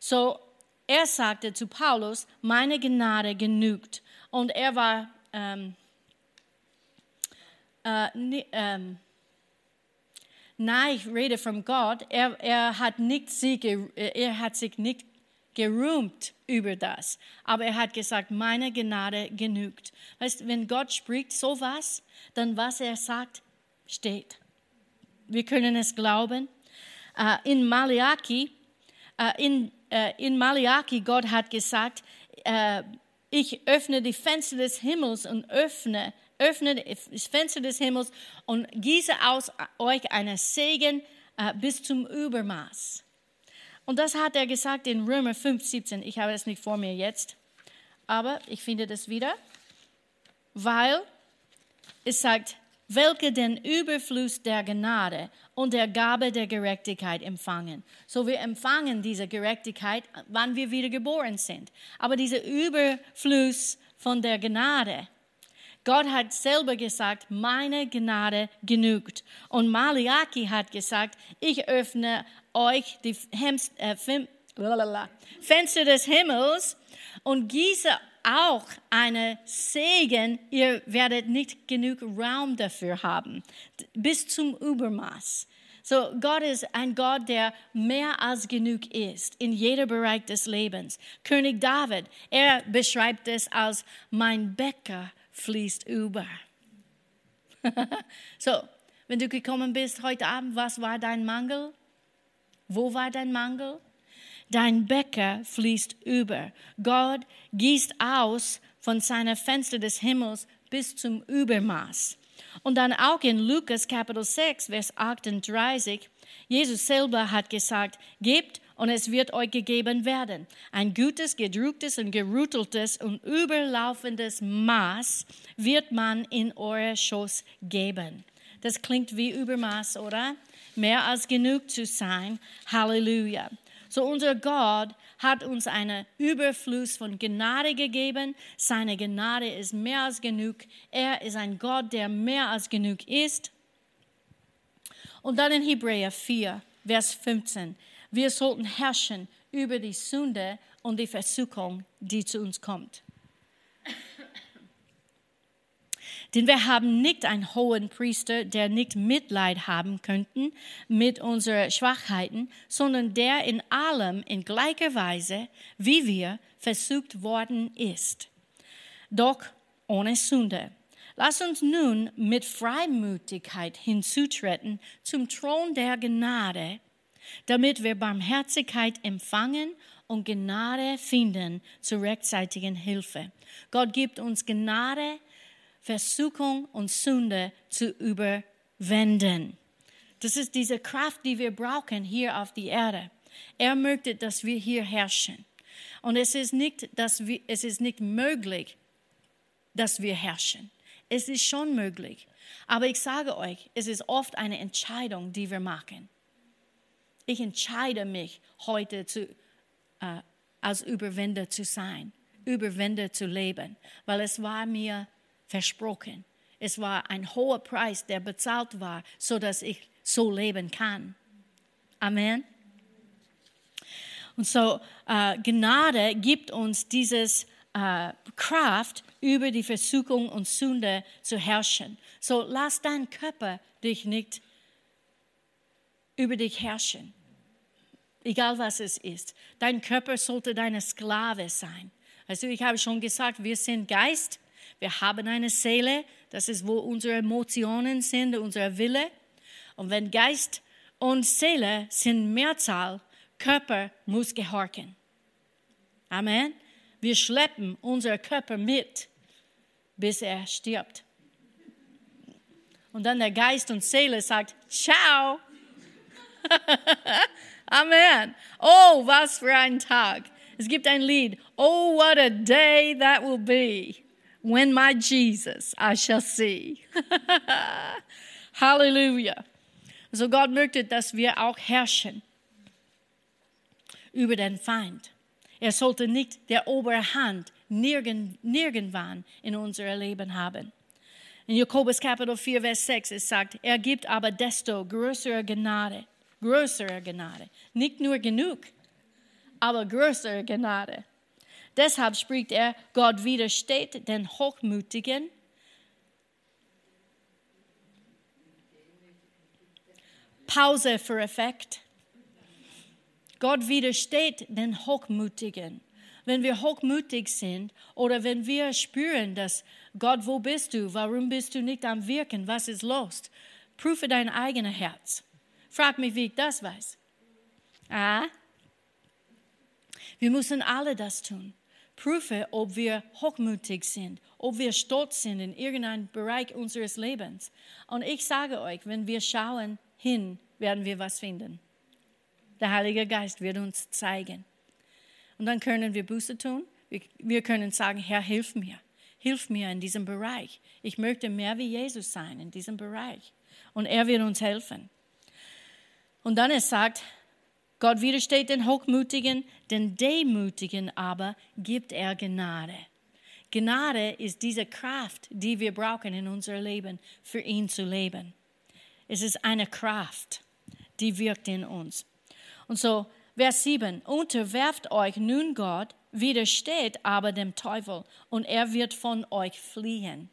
So, er sagte zu Paulus, meine Gnade genügt. Und er war, ähm, äh, ähm, nein, ich rede von Gott, er, er, hat nicht sich, er hat sich nicht gerühmt über das. Aber er hat gesagt, meine Gnade genügt. Weißt, wenn Gott spricht sowas, dann was er sagt, steht. Wir können es glauben. Uh, in Malachi, uh, in, in Malachi, Gott hat gesagt, ich öffne die Fenster des Himmels und öffne, öffne das Fenster des Himmels und gieße aus euch einen Segen bis zum Übermaß. Und das hat er gesagt in Römer 5, 17. Ich habe es nicht vor mir jetzt, aber ich finde das wieder, weil es sagt, welche den Überfluss der Gnade und der Gabe der Gerechtigkeit empfangen. So wir empfangen diese Gerechtigkeit, wann wir wieder geboren sind. Aber dieser Überfluss von der Gnade, Gott hat selber gesagt, meine Gnade genügt. Und Malachi hat gesagt, ich öffne euch die äh, Fenster des Himmels und gieße auch eine Segen, ihr werdet nicht genug Raum dafür haben, bis zum Übermaß. So, Gott ist ein Gott, der mehr als genug ist in jedem Bereich des Lebens. König David, er beschreibt es als mein Becker fließt über. so, wenn du gekommen bist heute Abend, was war dein Mangel? Wo war dein Mangel? Dein Becker fließt über. Gott gießt aus von seiner Fenster des Himmels bis zum Übermaß. Und dann auch in Lukas Kapitel 6, Vers 38, Jesus selber hat gesagt, gebt und es wird euch gegeben werden. Ein gutes, gedrucktes und gerütteltes und überlaufendes Maß wird man in euer Schoß geben. Das klingt wie Übermaß, oder? Mehr als genug zu sein. Halleluja. So unser Gott hat uns einen Überfluss von Gnade gegeben. Seine Gnade ist mehr als genug. Er ist ein Gott, der mehr als genug ist. Und dann in Hebräer 4, Vers 15. Wir sollten herrschen über die Sünde und die Versuchung, die zu uns kommt. Denn wir haben nicht einen hohen Priester, der nicht Mitleid haben könnte mit unseren Schwachheiten, sondern der in allem in gleicher Weise, wie wir, versucht worden ist. Doch ohne Sünde. Lass uns nun mit Freimütigkeit hinzutreten zum Thron der Gnade, damit wir Barmherzigkeit empfangen und Gnade finden zur rechtzeitigen Hilfe. Gott gibt uns Gnade, Versuchung und Sünde zu überwinden. Das ist diese Kraft, die wir brauchen hier auf die Erde. Er möchte, dass wir hier herrschen. Und es ist nicht, dass wir, es ist nicht möglich, dass wir herrschen. Es ist schon möglich. Aber ich sage euch, es ist oft eine Entscheidung, die wir machen. Ich entscheide mich heute zu, äh, als Überwinder zu sein, Überwinder zu leben, weil es war mir versprochen. Es war ein hoher Preis, der bezahlt war, so dass ich so leben kann. Amen. Und so äh, Gnade gibt uns dieses äh, Kraft, über die Versuchung und Sünde zu herrschen. So lass dein Körper dich nicht über dich herrschen. Egal was es ist. Dein Körper sollte deine Sklave sein. Also ich habe schon gesagt, wir sind Geist, wir haben eine Seele, das ist, wo unsere Emotionen sind, unser Wille. Und wenn Geist und Seele sind Mehrzahl, Körper muss gehorchen. Amen. Wir schleppen unser Körper mit, bis er stirbt. Und dann der Geist und Seele sagt, ciao. Amen. Oh, was für ein Tag. Es gibt ein Lied. Oh, what a day that will be when my Jesus I shall see. Halleluja. So Gott möchte, dass wir auch herrschen über den Feind. Er sollte nicht der Oberhand nirgend, nirgendwann in unserem Leben haben. In Jakobus Kapitel 4, Vers 6, es sagt, er gibt aber desto größere Gnade, größere Gnade. Nicht nur genug, aber größere Gnade. Deshalb spricht er, Gott widersteht den Hochmütigen. Pause für Effekt. Gott widersteht den Hochmütigen. Wenn wir hochmütig sind oder wenn wir spüren, dass Gott, wo bist du? Warum bist du nicht am Wirken? Was ist los? Prüfe dein eigenes Herz. Frag mich, wie ich das weiß. Ah? Wir müssen alle das tun. Prüfe, ob wir hochmütig sind, ob wir stolz sind in irgendeinem Bereich unseres Lebens. Und ich sage euch, wenn wir schauen hin, werden wir was finden. Der Heilige Geist wird uns zeigen. Und dann können wir Buße tun. Wir können sagen, Herr, hilf mir. Hilf mir in diesem Bereich. Ich möchte mehr wie Jesus sein in diesem Bereich. Und er wird uns helfen. Und dann es sagt, Gott widersteht den Hochmütigen, den Demütigen aber gibt er Gnade. Gnade ist diese Kraft, die wir brauchen in unser Leben, für ihn zu leben. Es ist eine Kraft, die wirkt in uns. Und so, Vers 7, unterwerft euch nun Gott, widersteht aber dem Teufel und er wird von euch fliehen.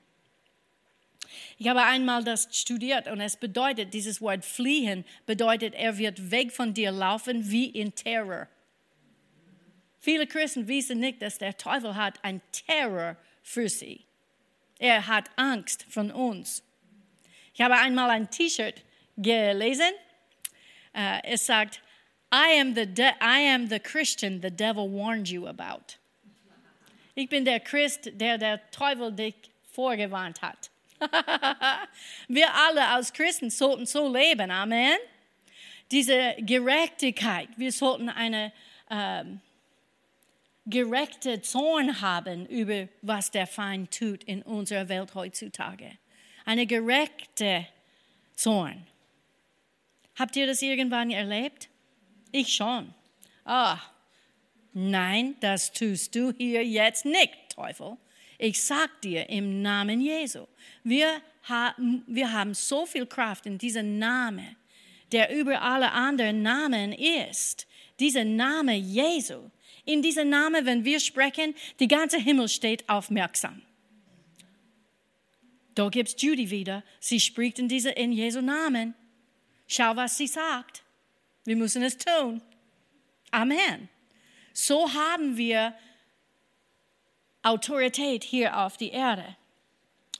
Ich habe einmal das studiert und es bedeutet, dieses Wort fliehen bedeutet, er wird weg von dir laufen wie in Terror. Viele Christen wissen nicht, dass der Teufel hat ein Terror für sie. Er hat Angst von uns. Ich habe einmal ein T-Shirt gelesen. Uh, es sagt, I am, the I am the Christian the devil warned you about. Ich bin der Christ, der der Teufel dich vorgewarnt hat. wir alle als Christen sollten so leben. Amen. Diese Gerechtigkeit, wir sollten eine ähm, gerechte Zorn haben über was der Feind tut in unserer Welt heutzutage. Eine gerechte Zorn. Habt ihr das irgendwann erlebt? Ich schon. Ah, nein, das tust du hier jetzt nicht, Teufel. Ich sag dir im Namen Jesu. Wir haben, wir haben so viel Kraft in diesem Namen, der über alle anderen Namen ist. Dieser Name Jesu. In diesem Namen, wenn wir sprechen, die ganze Himmel steht aufmerksam. Da gibt es Judy wieder. Sie spricht in, diese, in Jesu Namen. Schau, was sie sagt. Wir müssen es tun. Amen. So haben wir Autorität hier auf der Erde.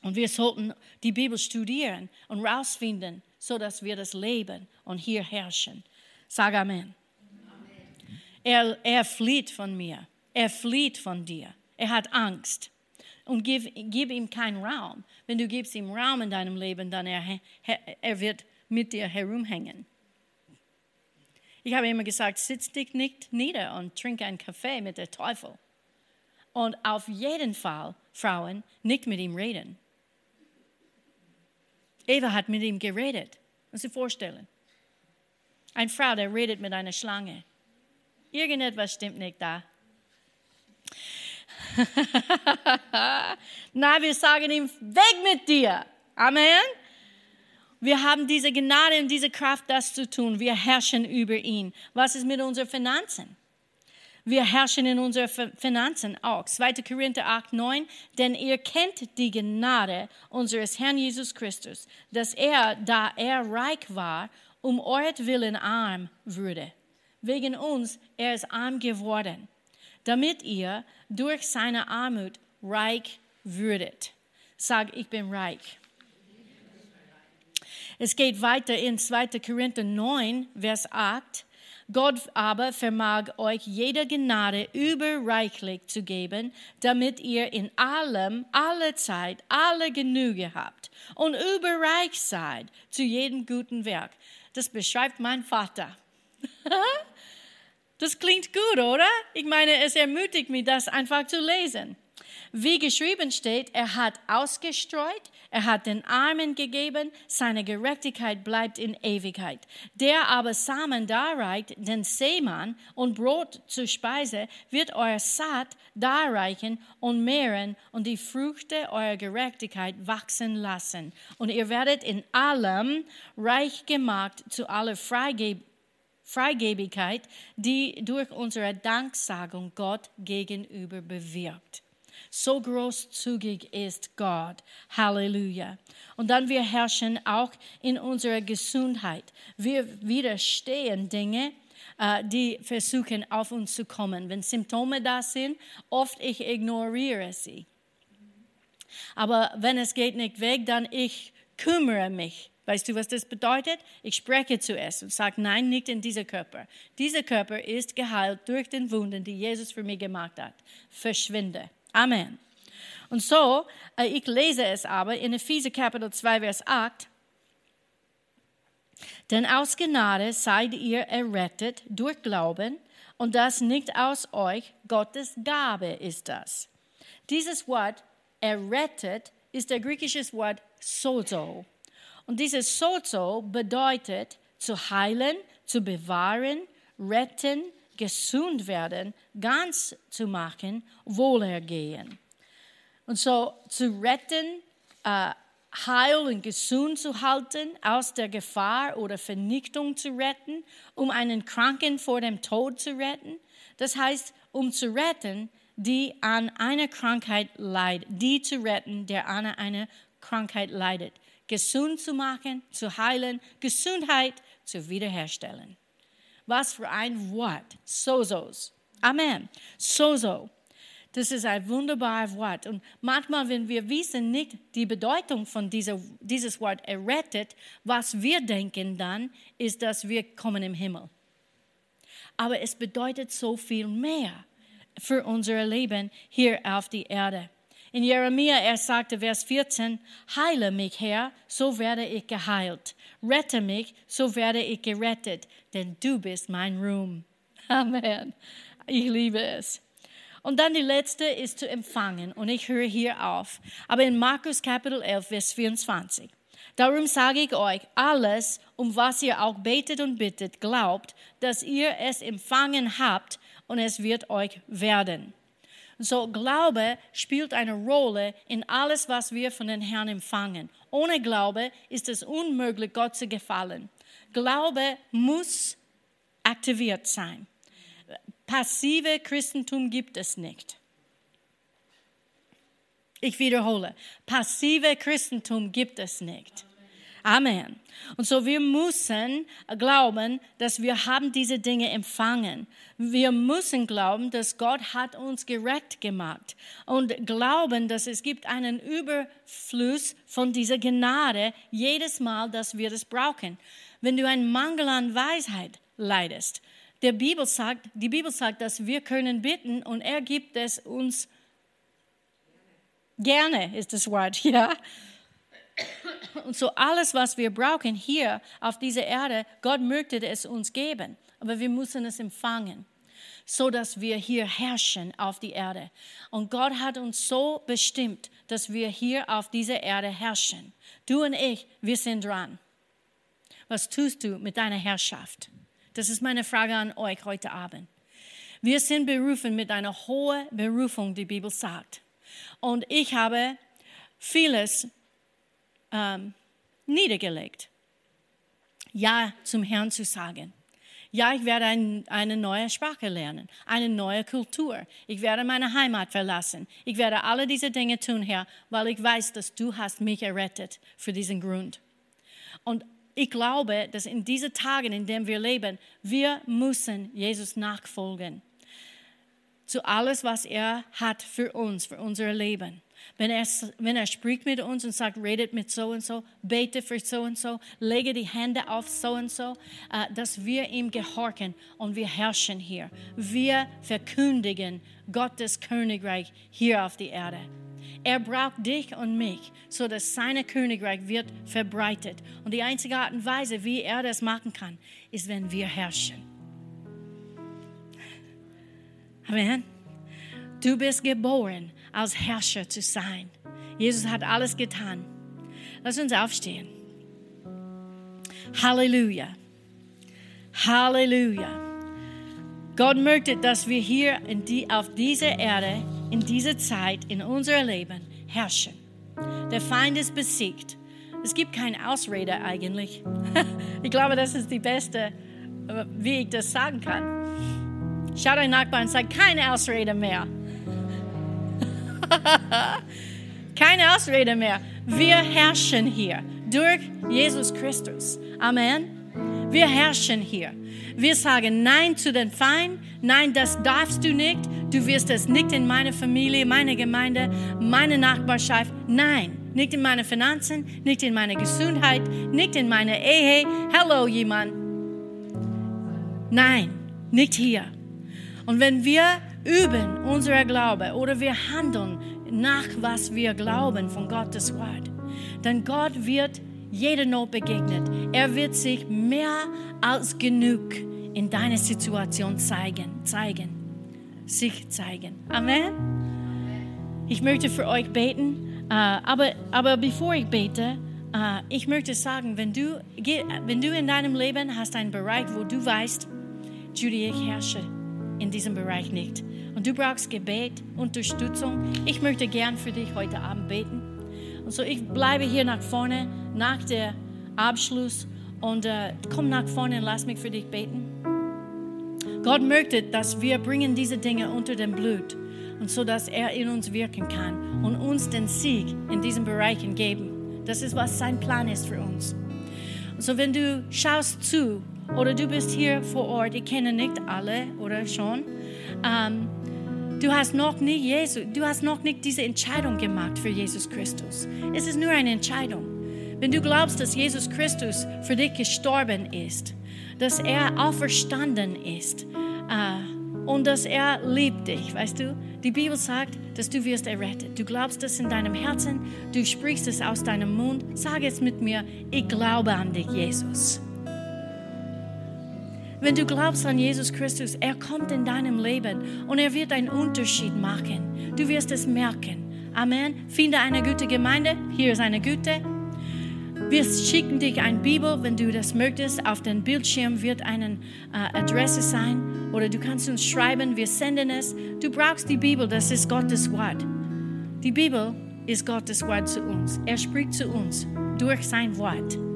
Und wir sollten die Bibel studieren und rausfinden, sodass wir das leben und hier herrschen. Sag Amen. Amen. Er, er flieht von mir. Er flieht von dir. Er hat Angst. Und gib, gib ihm keinen Raum. Wenn du gibst ihm Raum in deinem Leben, dann er, er wird mit dir herumhängen. Ich habe immer gesagt, sitz dich nicht nieder und trink einen Kaffee mit dem Teufel. Und auf jeden Fall, Frauen, nicht mit ihm reden. Eva hat mit ihm geredet. Muss sich vorstellen. Eine Frau, der redet mit einer Schlange. Irgendetwas stimmt nicht da. Nein, wir sagen ihm, weg mit dir. Amen. Wir haben diese Gnade und diese Kraft, das zu tun. Wir herrschen über ihn. Was ist mit unseren Finanzen? Wir herrschen in unseren Finanzen auch. 2. Korinther 8, 9. Denn ihr kennt die Gnade unseres Herrn Jesus Christus, dass er, da er reich war, um euretwillen arm würde. Wegen uns, er ist arm geworden, damit ihr durch seine Armut reich würdet. Sag, ich bin reich. Es geht weiter in 2. Korinther 9, Vers 8. Gott aber vermag euch jede Gnade überreichlich zu geben, damit ihr in allem, alle Zeit, alle Genüge habt und überreich seid zu jedem guten Werk. Das beschreibt mein Vater. das klingt gut, oder? Ich meine, es ermutigt mich, das einfach zu lesen. Wie geschrieben steht, er hat ausgestreut, er hat den Armen gegeben, seine Gerechtigkeit bleibt in Ewigkeit. Der aber Samen darreicht, den Seemann und Brot zur Speise, wird euer Saat darreichen und mehren und die Früchte eurer Gerechtigkeit wachsen lassen. Und ihr werdet in allem reich gemacht zu aller Freigebung Freigebigkeit, die durch unsere Danksagung Gott gegenüber bewirkt. So großzügig ist Gott. Halleluja. Und dann wir herrschen auch in unserer Gesundheit. Wir widerstehen Dinge, äh, die versuchen auf uns zu kommen. Wenn Symptome da sind, oft ich ignoriere sie. Aber wenn es geht nicht weg, dann ich kümmere mich. Weißt du, was das bedeutet? Ich spreche zuerst und sage, nein, nicht in dieser Körper. Dieser Körper ist geheilt durch den Wunden, die Jesus für mich gemacht hat. Verschwinde. Amen. Und so, äh, ich lese es aber in Epheser Kapitel 2, Vers 8. Denn aus Gnade seid ihr errettet durch Glauben und das nicht aus euch, Gottes Gabe ist das. Dieses Wort errettet ist der griechische Wort sozo. Und dieses sozo bedeutet zu heilen, zu bewahren, retten, gesund werden, ganz zu machen, wohlergehen. Und so zu retten, äh, heil und gesund zu halten, aus der Gefahr oder Vernichtung zu retten, um einen Kranken vor dem Tod zu retten. Das heißt, um zu retten, die an einer Krankheit leidet, die zu retten, der an einer Krankheit leidet. Gesund zu machen, zu heilen, Gesundheit zu wiederherstellen. Was für ein Wort. Sozos. Amen. Sozo. Das ist ein wunderbares Wort. Und manchmal, wenn wir wissen nicht die Bedeutung von dieser, dieses Wort errettet, was wir denken dann, ist, dass wir kommen im Himmel. Aber es bedeutet so viel mehr für unser Leben hier auf der Erde. In Jeremia, er sagte, Vers 14, Heile mich, Herr, so werde ich geheilt. Rette mich, so werde ich gerettet, denn du bist mein Ruhm. Amen. Ich liebe es. Und dann die letzte ist zu empfangen. Und ich höre hier auf. Aber in Markus Kapitel 11, Vers 24. Darum sage ich euch, alles, um was ihr auch betet und bittet, glaubt, dass ihr es empfangen habt und es wird euch werden. So Glaube spielt eine Rolle in alles, was wir von den Herrn empfangen. Ohne Glaube ist es unmöglich, Gott zu gefallen. Glaube muss aktiviert sein. Passive Christentum gibt es nicht. Ich wiederhole, passive Christentum gibt es nicht. Amen. Und so wir müssen glauben, dass wir haben diese Dinge empfangen. Wir müssen glauben, dass Gott hat uns gerecht gemacht und glauben, dass es gibt einen Überfluss von dieser Gnade jedes Mal, dass wir das brauchen. Wenn du einen Mangel an Weisheit leidest, der Bibel sagt, die Bibel sagt, dass wir können bitten und er gibt es uns gerne, ist das Wort, ja. Und so alles, was wir brauchen hier auf dieser Erde, Gott möchte es uns geben, aber wir müssen es empfangen, so dass wir hier herrschen auf die Erde. Und Gott hat uns so bestimmt, dass wir hier auf dieser Erde herrschen. Du und ich, wir sind dran. Was tust du mit deiner Herrschaft? Das ist meine Frage an euch heute Abend. Wir sind berufen mit einer hohen Berufung, die Bibel sagt. Und ich habe vieles ähm, niedergelegt. Ja zum Herrn zu sagen. Ja, ich werde ein, eine neue Sprache lernen, eine neue Kultur. Ich werde meine Heimat verlassen. Ich werde alle diese Dinge tun, Herr, weil ich weiß, dass du hast mich errettet für diesen Grund. Und ich glaube, dass in diesen Tagen, in denen wir leben, wir müssen Jesus nachfolgen. Zu alles, was er hat für uns, für unser Leben. Wenn er, wenn er spricht mit uns und sagt, redet mit so und so, bete für so und so, lege die Hände auf so und so, äh, dass wir ihm gehorchen und wir herrschen hier. Wir verkündigen Gottes Königreich hier auf der Erde. Er braucht dich und mich, so dass sein Königreich wird verbreitet. Und die einzige Art und Weise, wie er das machen kann, ist, wenn wir herrschen. Amen. Du bist geboren als Herrscher zu sein. Jesus hat alles getan. Lass uns aufstehen. Halleluja. Halleluja. Gott möchte, dass wir hier die, auf dieser Erde, in dieser Zeit, in unserem Leben herrschen. Der Feind ist besiegt. Es gibt keine Ausrede eigentlich. Ich glaube, das ist die beste, wie ich das sagen kann. Schau deinen Nachbarn und sag keine Ausrede mehr. Keine Ausrede mehr. Wir herrschen hier durch Jesus Christus. Amen. Wir herrschen hier. Wir sagen Nein zu den Feind. Nein, das darfst du nicht. Du wirst es nicht in meine Familie, meine Gemeinde, meine Nachbarschaft. Nein, nicht in meine Finanzen, nicht in meine Gesundheit, nicht in meine Ehe. Hallo, jemand. Nein, nicht hier. Und wenn wir üben unser Glaube oder wir handeln nach, was wir glauben von Gottes Wort, dann Gott wird jede Not begegnet. Er wird sich mehr als genug in deiner Situation zeigen, zeigen, sich zeigen. Amen. Ich möchte für euch beten, äh, aber, aber bevor ich bete, äh, ich möchte sagen, wenn du, wenn du in deinem Leben hast einen Bereich, wo du weißt, Judy, ich herrsche in diesem Bereich nicht und du brauchst Gebet, Unterstützung, ich möchte gern für dich heute Abend beten. Und so, ich bleibe hier nach vorne nach dem Abschluss und äh, komm nach vorne und lass mich für dich beten. Gott möchte, dass wir bringen diese Dinge unter dem Blut und so, dass er in uns wirken kann und uns den Sieg in diesen Bereichen geben. Das ist, was sein Plan ist für uns. Und so, wenn du schaust zu oder du bist hier vor Ort, ich kenne nicht alle oder schon, ähm, Du hast noch nicht Jesus, du hast noch nicht diese Entscheidung gemacht für Jesus Christus. Es ist nur eine Entscheidung. Wenn du glaubst, dass Jesus Christus für dich gestorben ist, dass er auferstanden ist, äh, und dass er liebt dich, weißt du? Die Bibel sagt, dass du wirst errettet. Du glaubst es in deinem Herzen, du sprichst es aus deinem Mund. Sag es mit mir, ich glaube an dich, Jesus. Wenn du glaubst an Jesus Christus, er kommt in deinem Leben und er wird einen Unterschied machen. Du wirst es merken. Amen. Finde eine gute Gemeinde. Hier ist eine gute. Wir schicken dich eine Bibel, wenn du das möchtest. Auf dem Bildschirm wird eine äh, Adresse sein oder du kannst uns schreiben, wir senden es. Du brauchst die Bibel, das ist Gottes Wort. Die Bibel ist Gottes Wort zu uns. Er spricht zu uns durch sein Wort.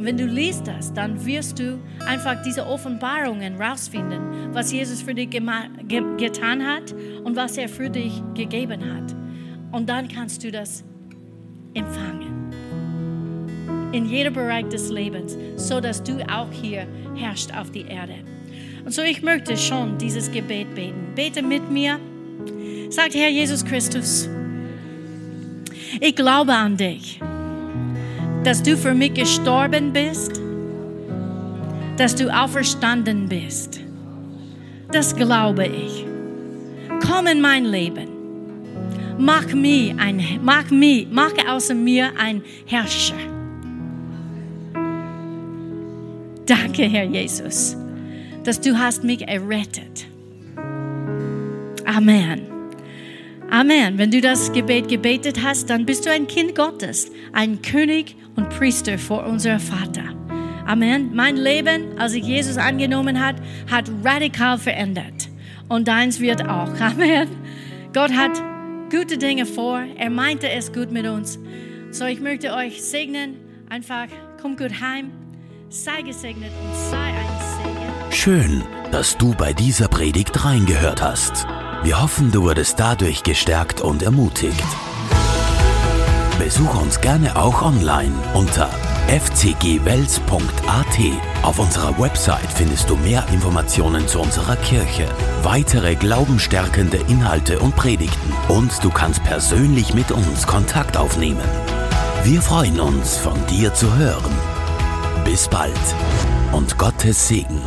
Und wenn du liest das, dann wirst du einfach diese Offenbarungen rausfinden, was Jesus für dich ge getan hat und was er für dich gegeben hat. Und dann kannst du das empfangen. In jedem Bereich des Lebens, so dass du auch hier herrschst auf die Erde. Und so ich möchte schon dieses Gebet beten. Bete mit mir. Sagt Herr Jesus Christus, ich glaube an dich, dass du für mich gestorben bist, dass du auferstanden bist. Das glaube ich. Komm in mein Leben mach mich ein, mach mich, mach aus mir ein Herrscher. Danke, Herr Jesus, dass du hast mich errettet. Amen. Amen. Wenn du das Gebet gebetet hast, dann bist du ein Kind Gottes, ein König und Priester vor unserem Vater. Amen. Mein Leben, als ich Jesus angenommen hat, hat radikal verändert. Und deins wird auch. Amen. Gott hat gute Dinge vor. Er meinte es gut mit uns. So, ich möchte euch segnen. Einfach, komm gut heim. Sei gesegnet und sei ein Segen. Schön, dass du bei dieser Predigt reingehört hast. Wir hoffen, du wurdest dadurch gestärkt und ermutigt. Besuch uns gerne auch online unter fcgwels.at. Auf unserer Website findest du mehr Informationen zu unserer Kirche, weitere glaubenstärkende Inhalte und Predigten und du kannst persönlich mit uns Kontakt aufnehmen. Wir freuen uns, von dir zu hören. Bis bald und Gottes Segen.